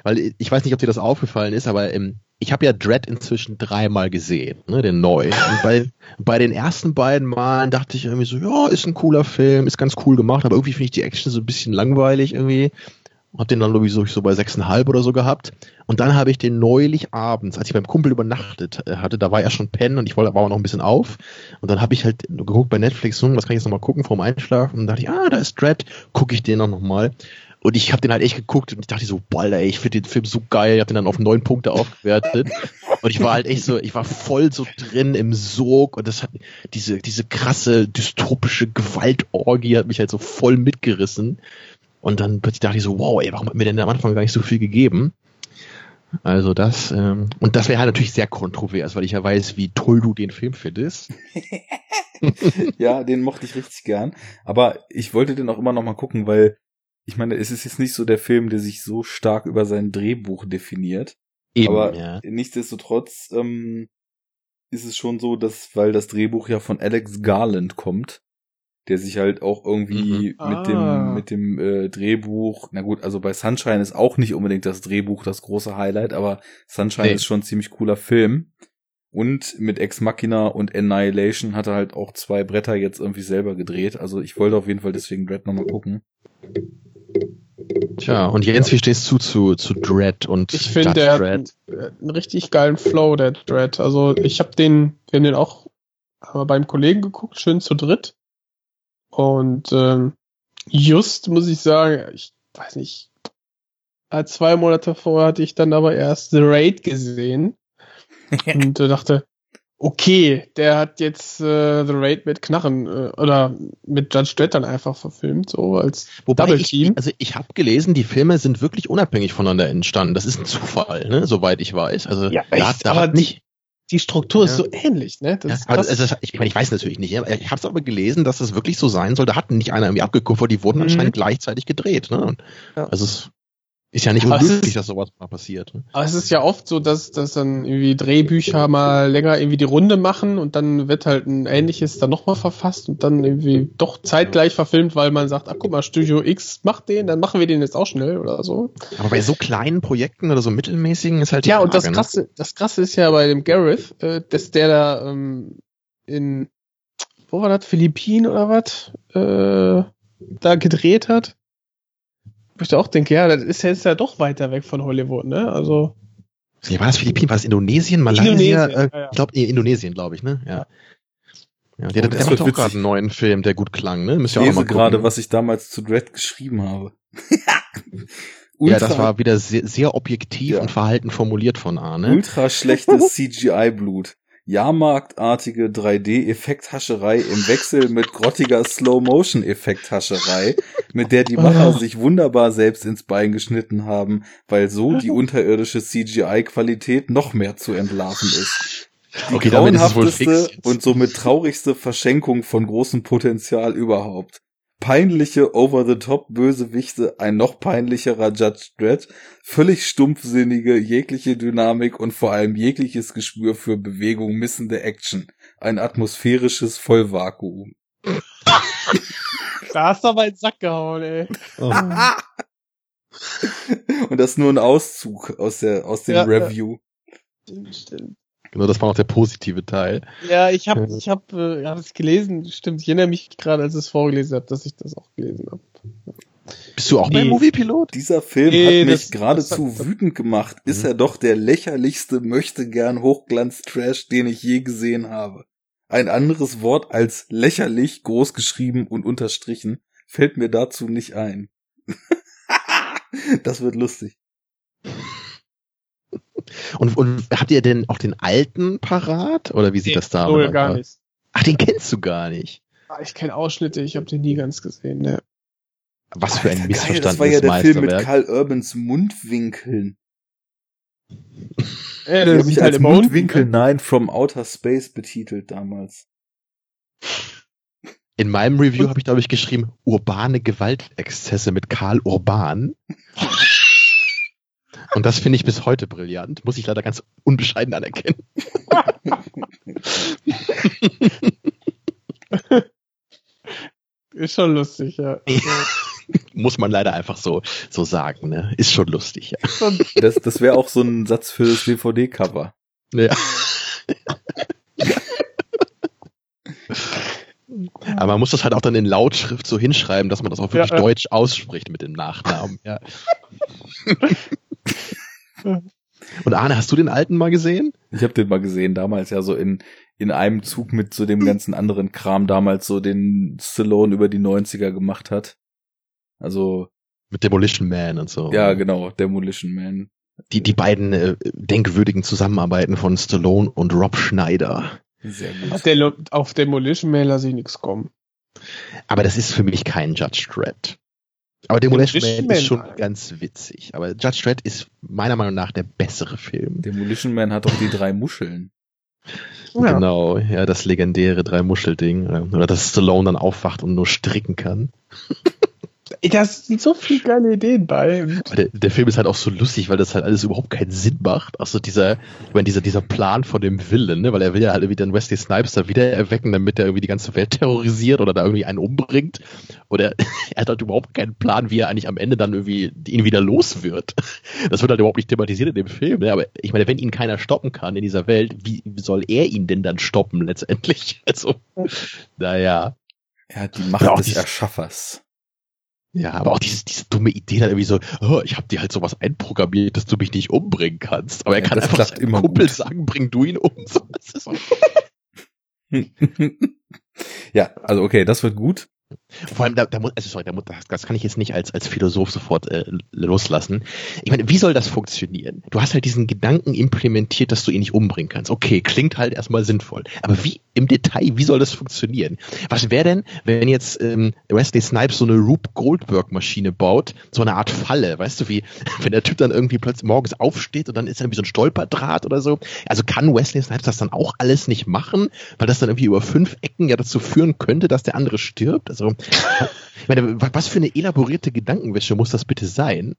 Weil ich weiß nicht, ob dir das aufgefallen ist, aber ähm, ich habe ja Dread inzwischen dreimal gesehen, ne, den neu. Und bei, bei den ersten beiden Malen dachte ich irgendwie so, ja, ist ein cooler Film, ist ganz cool gemacht, aber irgendwie finde ich die Action so ein bisschen langweilig irgendwie. Hab den dann ich so, bei sechseinhalb oder so gehabt. Und dann habe ich den neulich abends, als ich beim Kumpel übernachtet äh, hatte, da war er schon pennen und ich wollte, war aber noch ein bisschen auf. Und dann habe ich halt geguckt bei Netflix, hm, was kann ich jetzt nochmal gucken vorm Einschlafen? Und dachte ich, ah, da ist Dread, gucke ich den auch nochmal. Und ich habe den halt echt geguckt und ich dachte so, boah, ey, ich finde den Film so geil. Ich habe den dann auf neun Punkte aufgewertet. Und ich war halt echt so, ich war voll so drin im Sog und das hat diese, diese krasse dystopische Gewaltorgie hat mich halt so voll mitgerissen. Und dann plötzlich dachte ich so, wow, ey, warum hat mir denn am Anfang gar nicht so viel gegeben? Also das, ähm, und das wäre halt natürlich sehr kontrovers, weil ich ja weiß, wie toll du den Film findest. ja, den mochte ich richtig gern. Aber ich wollte den auch immer noch mal gucken, weil ich meine, es ist jetzt nicht so der Film, der sich so stark über sein Drehbuch definiert. Eben, Aber ja. nichtsdestotrotz ähm, ist es schon so, dass, weil das Drehbuch ja von Alex Garland kommt, der sich halt auch irgendwie Mhm. mit Ah. dem, mit dem äh, Drehbuch, na gut, also bei Sunshine ist auch nicht unbedingt das Drehbuch das große Highlight, aber Sunshine Nee. ist schon ein ziemlich cooler Film. Und mit Ex Machina und Annihilation hat er halt auch zwei Bretter jetzt irgendwie selber gedreht. Also ich wollte auf jeden Fall deswegen Dread nochmal gucken. Tja, und Jens, wie stehst du zu, zu Dread und Ich finde, der hat Dredd? einen, richtig geilen Flow, der Dread. Also ich habe den, wir haben den auch beim Kollegen geguckt, schön zu dritt. Und ähm, just muss ich sagen, ich weiß nicht, äh, zwei Monate vorher hatte ich dann aber erst The Raid gesehen und äh, dachte, okay, der hat jetzt äh, The Raid mit Knarren äh, oder mit Judge Dredd dann einfach verfilmt, so als Wobei Double ich, Team. also ich habe gelesen, die Filme sind wirklich unabhängig voneinander entstanden. Das ist ein Zufall, ne? soweit ich weiß. Also Ja, da, da Aber nicht. Die Struktur ist Ja. so ähnlich, ne? Das Ja, ist also, das- ich, meine, ich weiß natürlich nicht. Ich habe es aber gelesen, dass das wirklich so sein soll. Da hat nicht einer irgendwie abgekupfert. Die wurden Mhm. anscheinend gleichzeitig gedreht. Ne? Ja. Also es ist ja nicht unmöglich, ist- dass sowas mal passiert. Ne? Aber es ist ja oft so, dass, dass dann irgendwie Drehbücher mal länger irgendwie die Runde machen und dann wird halt ein ähnliches dann nochmal verfasst und dann irgendwie doch zeitgleich verfilmt, weil man sagt, ach guck mal, Studio X macht den, dann machen wir den jetzt auch schnell oder so. Aber bei so kleinen Projekten oder so mittelmäßigen ist halt die Ja, und das Frage, ne? krasse, das krasse ist ja bei dem Gareth, äh, dass der da ähm, in wo war das, Philippinen oder was, äh, da gedreht hat. Wo ich da auch denke, ja, das ist jetzt ja doch weiter weg von Hollywood, ne? Also. Ja, war das Philippinen? War das Indonesien? Malaysia? Indonesien, äh, ja, ja. Ich glaube, Indonesien, glaube ich, ne? Ja. Ja, der, der macht auch gerade einen neuen Film, der gut klang, ne? Müsst ihr auch mal gucken. gerade, was ich damals zu Dread geschrieben habe. Ja, das war wieder sehr, sehr objektiv Ja. und verhalten formuliert von Arne. Ultra schlechtes CGI-Blut. Jahrmarktartige 3D-Effekthascherei im Wechsel mit grottiger Slow-Motion-Effekthascherei, mit der die Macher Oh. sich wunderbar selbst ins Bein geschnitten haben, weil so die unterirdische CGI-Qualität noch mehr zu entlarven ist. Die Okay, grauenhafteste und somit traurigste Verschenkung von großem Potenzial überhaupt. Peinliche Over-the-Top-Bösewichte, ein noch peinlicherer Judge Dredd, völlig stumpfsinnige, jegliche Dynamik und vor allem jegliches Gespür für Bewegung missende Action. Ein atmosphärisches Vollvakuum. Da hast du aber in den Sack gehauen, ey. Oh. Und das nur ein Auszug aus der, aus dem ja. Review. Stimmt, stimmt. Genau, das war noch der positive Teil. Ja, ich habe ich hab, äh, hab es gelesen, stimmt. Ich erinnere mich gerade, als ich es vorgelesen habe, dass ich das auch gelesen habe. Bist du auch Nee. beim Moviepilot? Dieser Film Nee, hat mich geradezu wütend gemacht. Ist Mhm. er doch der lächerlichste möchte gern Hochglanz-Trash, den ich je gesehen habe. Ein anderes Wort als lächerlich, groß geschrieben und unterstrichen, fällt mir dazu nicht ein. das wird lustig. Und, und habt ihr denn auch den alten parat? Oder wie sieht das da aus? gar nicht. Ach, den kennst du gar nicht. Ah, Ich kenne Ausschnitte, ich habe den nie ganz gesehen. Ne. Was für ein Alter, geil, missverstandenes das war ja der Film mit. Karl Urbans Mundwinkeln. Ja, Die der hab ich sieht halt als Mundwinkel unten. Nine from Outer Space betitelt damals. In meinem Review habe ich, glaube ich, geschrieben, urbane Gewaltexzesse mit Karl Urban. Und das finde ich bis heute brillant, muss ich leider ganz unbescheiden anerkennen. Ist schon lustig, ja. Muss man leider einfach so, so sagen, ne? Ist schon lustig, ja. Das, das wäre auch so ein Satz für das DVD-Cover. ja. Aber man muss das halt auch dann in Lautschrift so hinschreiben, dass man das auch wirklich Ja, ja. deutsch ausspricht mit dem Nachnamen. Ja. Und Arne, hast du den alten mal gesehen? Ich habe den mal gesehen, damals ja so in, in einem Zug mit so dem ganzen anderen Kram damals so den Stallone über die 90er gemacht hat. Also, Mit Demolition Man und so. ja, genau, Demolition Man. Die, die beiden äh, denkwürdigen Zusammenarbeiten von Stallone und Rob Schneider. Sehr auf, gut. der, Lo- auf Demolition Man lasse ich nichts kommen. Aber das ist für mich kein Judge Dredd. Aber Demolition Demolition Man ist schon Alter. ganz witzig. Aber Judge Dredd ist meiner Meinung nach der bessere Film. Demolition Man hat doch die drei Muscheln. Ja. Genau, ja, das legendäre Drei-Muschel-Ding. äh, Oder dass Stallone dann aufwacht und nur stricken kann. Ey, Da sind so viele geile Ideen bei. Der, der Film ist halt auch so lustig, weil das halt alles überhaupt keinen Sinn macht. Also dieser, ich meine, dieser, dieser Plan von dem Villain, ne, weil er will ja halt irgendwie den Wesley Snipes da wieder erwecken, damit er irgendwie die ganze Welt terrorisiert oder da irgendwie einen umbringt. Oder er hat halt überhaupt keinen Plan, wie er eigentlich am Ende dann irgendwie ihn wieder los wird. Das wird halt überhaupt nicht thematisiert in dem Film. Ne? Aber ich meine, wenn ihn keiner stoppen kann in dieser Welt, wie soll er ihn denn dann stoppen letztendlich? Also, naja. Er hat die Macht Ja, des Erschaffers. Ja, aber auch diese, diese dumme Idee dann irgendwie so, oh, ich habe dir halt sowas einprogrammiert, dass du mich nicht umbringen kannst. Aber er Ja, kann einfach seinem immer Kumpel gut. sagen, bring du ihn um. So. ja, also okay, das wird gut. Vor allem, da, da muss, also sorry, da muss, das, kann ich jetzt nicht als, als Philosoph sofort äh, loslassen. Ich meine, wie soll das funktionieren? Du hast halt diesen Gedanken implementiert, dass du ihn nicht umbringen kannst. Okay, klingt halt erstmal sinnvoll. Aber wie im Detail, wie soll das funktionieren? Was wäre denn, wenn jetzt ähm, Wesley Snipes so eine Rube Goldberg-Maschine baut, so eine Art Falle, weißt du, wie, wenn der Typ dann irgendwie plötzlich morgens aufsteht und dann ist er irgendwie so ein Stolperdraht oder so. Also kann Wesley Snipes das dann auch alles nicht machen, weil das dann irgendwie über fünf Ecken ja dazu führen könnte, dass der andere stirbt? Also, ich meine, wa- was für eine elaborierte Gedankenwäsche muss das bitte sein?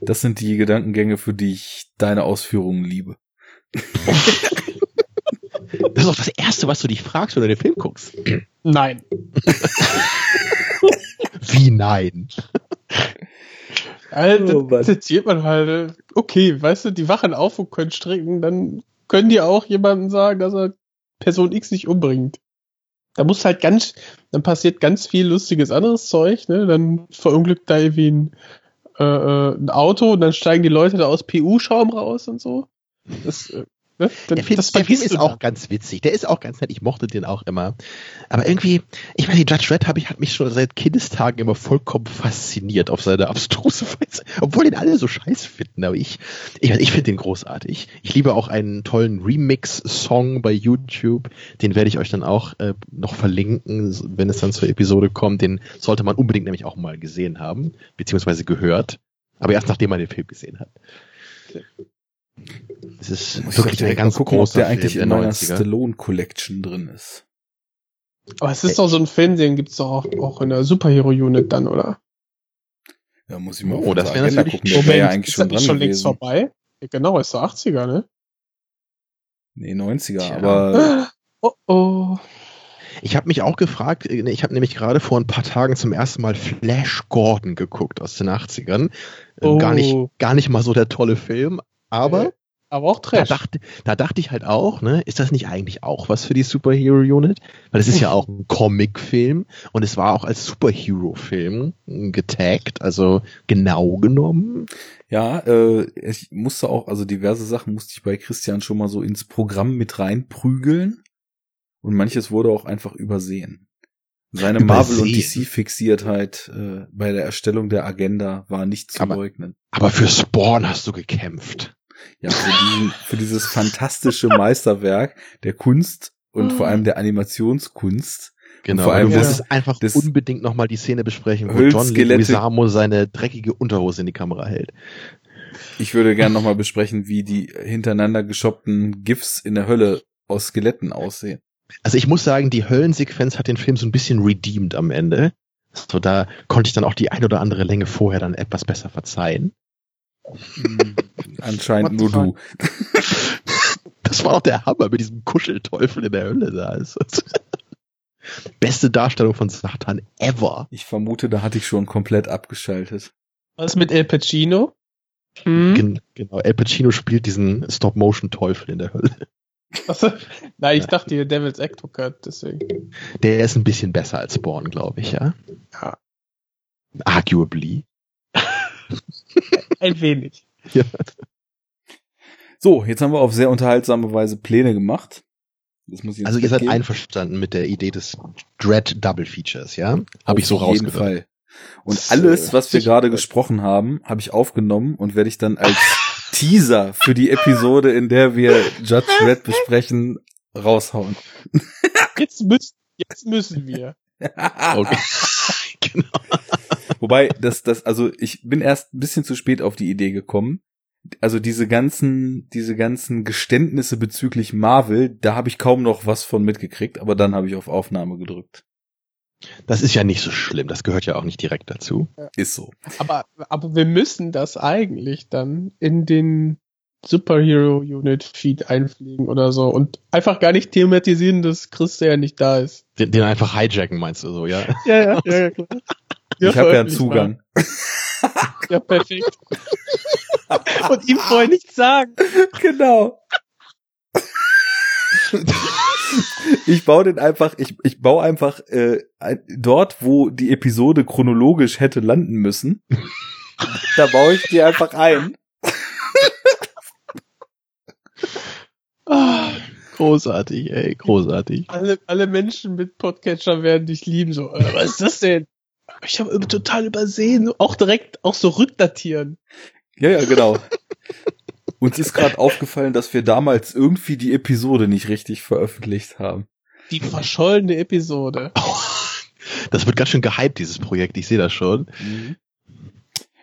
Das sind die Gedankengänge, für die ich deine Ausführungen liebe. Das ist auch das Erste, was du dich fragst, wenn du den Film guckst. Nein. Wie nein? Also, Oh das erzählt man halt. äh, Okay, weißt du, die wachen auf und können stricken, dann können die auch jemanden sagen, dass er Person X nicht umbringt. Da muss halt ganz, dann passiert ganz viel lustiges anderes Zeug, ne? Dann verunglückt da irgendwie ein, äh, äh, ein Auto und dann steigen die Leute da aus PU-Schaum raus und so. Das, äh, ne? Der Film, der Film ist auch ganz witzig. Der ist auch ganz nett. Ich mochte den auch immer. Aber irgendwie, ich nicht, Judge Red ich, hat mich schon seit Kindestagen immer vollkommen fasziniert auf seine abstruse Weise. Obwohl den alle so scheiß finden. Aber ich, ich, ich finde den großartig. Ich liebe auch einen tollen Remix-Song bei YouTube. Den werde ich euch dann auch äh, noch verlinken, wenn es dann zur Episode kommt. Den sollte man unbedingt nämlich auch mal gesehen haben, beziehungsweise gehört. Aber erst nachdem man den Film gesehen hat. Es ist Muss wirklich ich ein ganz gucken, ob großer der eigentlich Film in der meiner 90er. Stallone Collection drin ist. Aber es ist doch so ein Film, den gibt's doch auch, auch in der Superhero-Unit dann, oder? Ja, muss ich mal Oh, das wäre natürlich- gucken. Wäre ja eigentlich ist schon das nicht dran schon längst gewesen. vorbei? Ja, genau, ist der 80er, ne? Nee, 90er, Tja. aber Oh oh. Ich habe mich auch gefragt, äh, ich habe nämlich gerade vor ein paar Tagen zum ersten Mal Flash Gordon geguckt aus den 80ern. Äh, Oh. Gar, nicht, gar nicht mal so der tolle Film, aber Aber auch Da Trash. dachte, da dachte ich halt auch, ne, ist das nicht eigentlich auch was für die Superhero Unit? Weil es ist ja auch ein Comicfilm und es war auch als Superhero-Film getaggt, also genau genommen. Ja, äh, ich musste auch, also diverse Sachen musste ich bei Christian schon mal so ins Programm mit reinprügeln. Und manches wurde auch einfach übersehen. Seine Marvel- und? DC-Fixiertheit äh, bei der Erstellung der Agenda war nicht zu Aber- leugnen. Aber für Spawn hast du gekämpft. Ja, für, diesen, für dieses fantastische Meisterwerk der Kunst und vor allem der Animationskunst. Genau, vor vor allem du das- musstest einfach das- unbedingt nochmal die Szene besprechen, wo John Leguizamo seine dreckige Unterhose in die Kamera hält. Ich würde gern nochmal besprechen, wie die hintereinander geschoppten GIFs in der Hölle aus Skeletten aussehen. Also ich muss sagen, die Höllensequenz hat den Film so ein bisschen redeemed am Ende. So, da konnte ich dann auch die ein oder andere Länge vorher dann etwas besser verzeihen. Hm, Anscheinend nur du. Das war doch der Hammer mit diesem Kuschelteufel in der Hölle da. Also, Beste Darstellung von Satan ever. Ich vermute, da hatte ich schon komplett abgeschaltet. Was mit El Pacino? Hm? Gen genau, El Pacino spielt diesen Stop-Motion-Teufel in der Hölle. Was? Nein, ich dachte hier Devil's Advocate, deswegen. Der ist ein bisschen besser als Spawn, glaube ich, ja. Ja. Arguably. Ein wenig. Ja. So, jetzt haben wir auf sehr unterhaltsame Weise Pläne gemacht. Das muss ich jetzt Also ihr seid weggeben. einverstanden mit der Idee des Dread Double Features, ja? Habe ich so rausgehört. Fall. Und alles, was wir gerade gesprochen haben, habe ich aufgenommen und werde ich dann als Teaser für die Episode, in der wir Judge Red besprechen, raushauen. Jetzt müssen, jetzt müssen wir. Okay. genau. Wobei, das, das, also ich bin erst ein bisschen zu spät auf die Idee gekommen. Also diese ganzen, diese ganzen Geständnisse bezüglich Marvel, da habe ich kaum noch was von mitgekriegt, aber dann habe ich auf Aufnahme gedrückt. Das ist ja nicht so schlimm, das gehört ja auch nicht direkt dazu. Ist so. Aber, aber wir müssen das eigentlich dann in den Superhero Unit Feed einfliegen oder so und einfach gar nicht thematisieren, dass Chris ja nicht da ist. Den, den einfach hijacken, meinst du so, ja? Ja, ja, ja, ja ich habe ja einen Zugang. Ja, perfekt. und ihm vorher nichts sagen. genau. Ich baue den einfach, ich, ich baue einfach äh, ein, dort, wo die Episode chronologisch hätte landen müssen. da baue ich die einfach ein. Ah, Großartig, ey, großartig. alle, alle Menschen mit Podcatcher werden dich lieben. So, äh, was ist das denn? Ich habe total übersehen. Auch direkt, auch so rückdatieren. Ja, ja, genau. Uns ist gerade aufgefallen, dass wir damals irgendwie die Episode nicht richtig veröffentlicht haben. Die verschollene Episode. Das wird ganz schön gehypt, dieses Projekt, ich sehe das schon.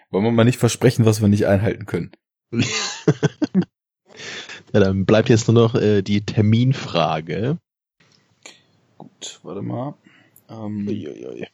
Wollen wir mal nicht versprechen, was wir nicht einhalten können. Ja, dann bleibt jetzt nur noch äh, die Terminfrage. Gut, warte mal. Ähm, Uiuiui.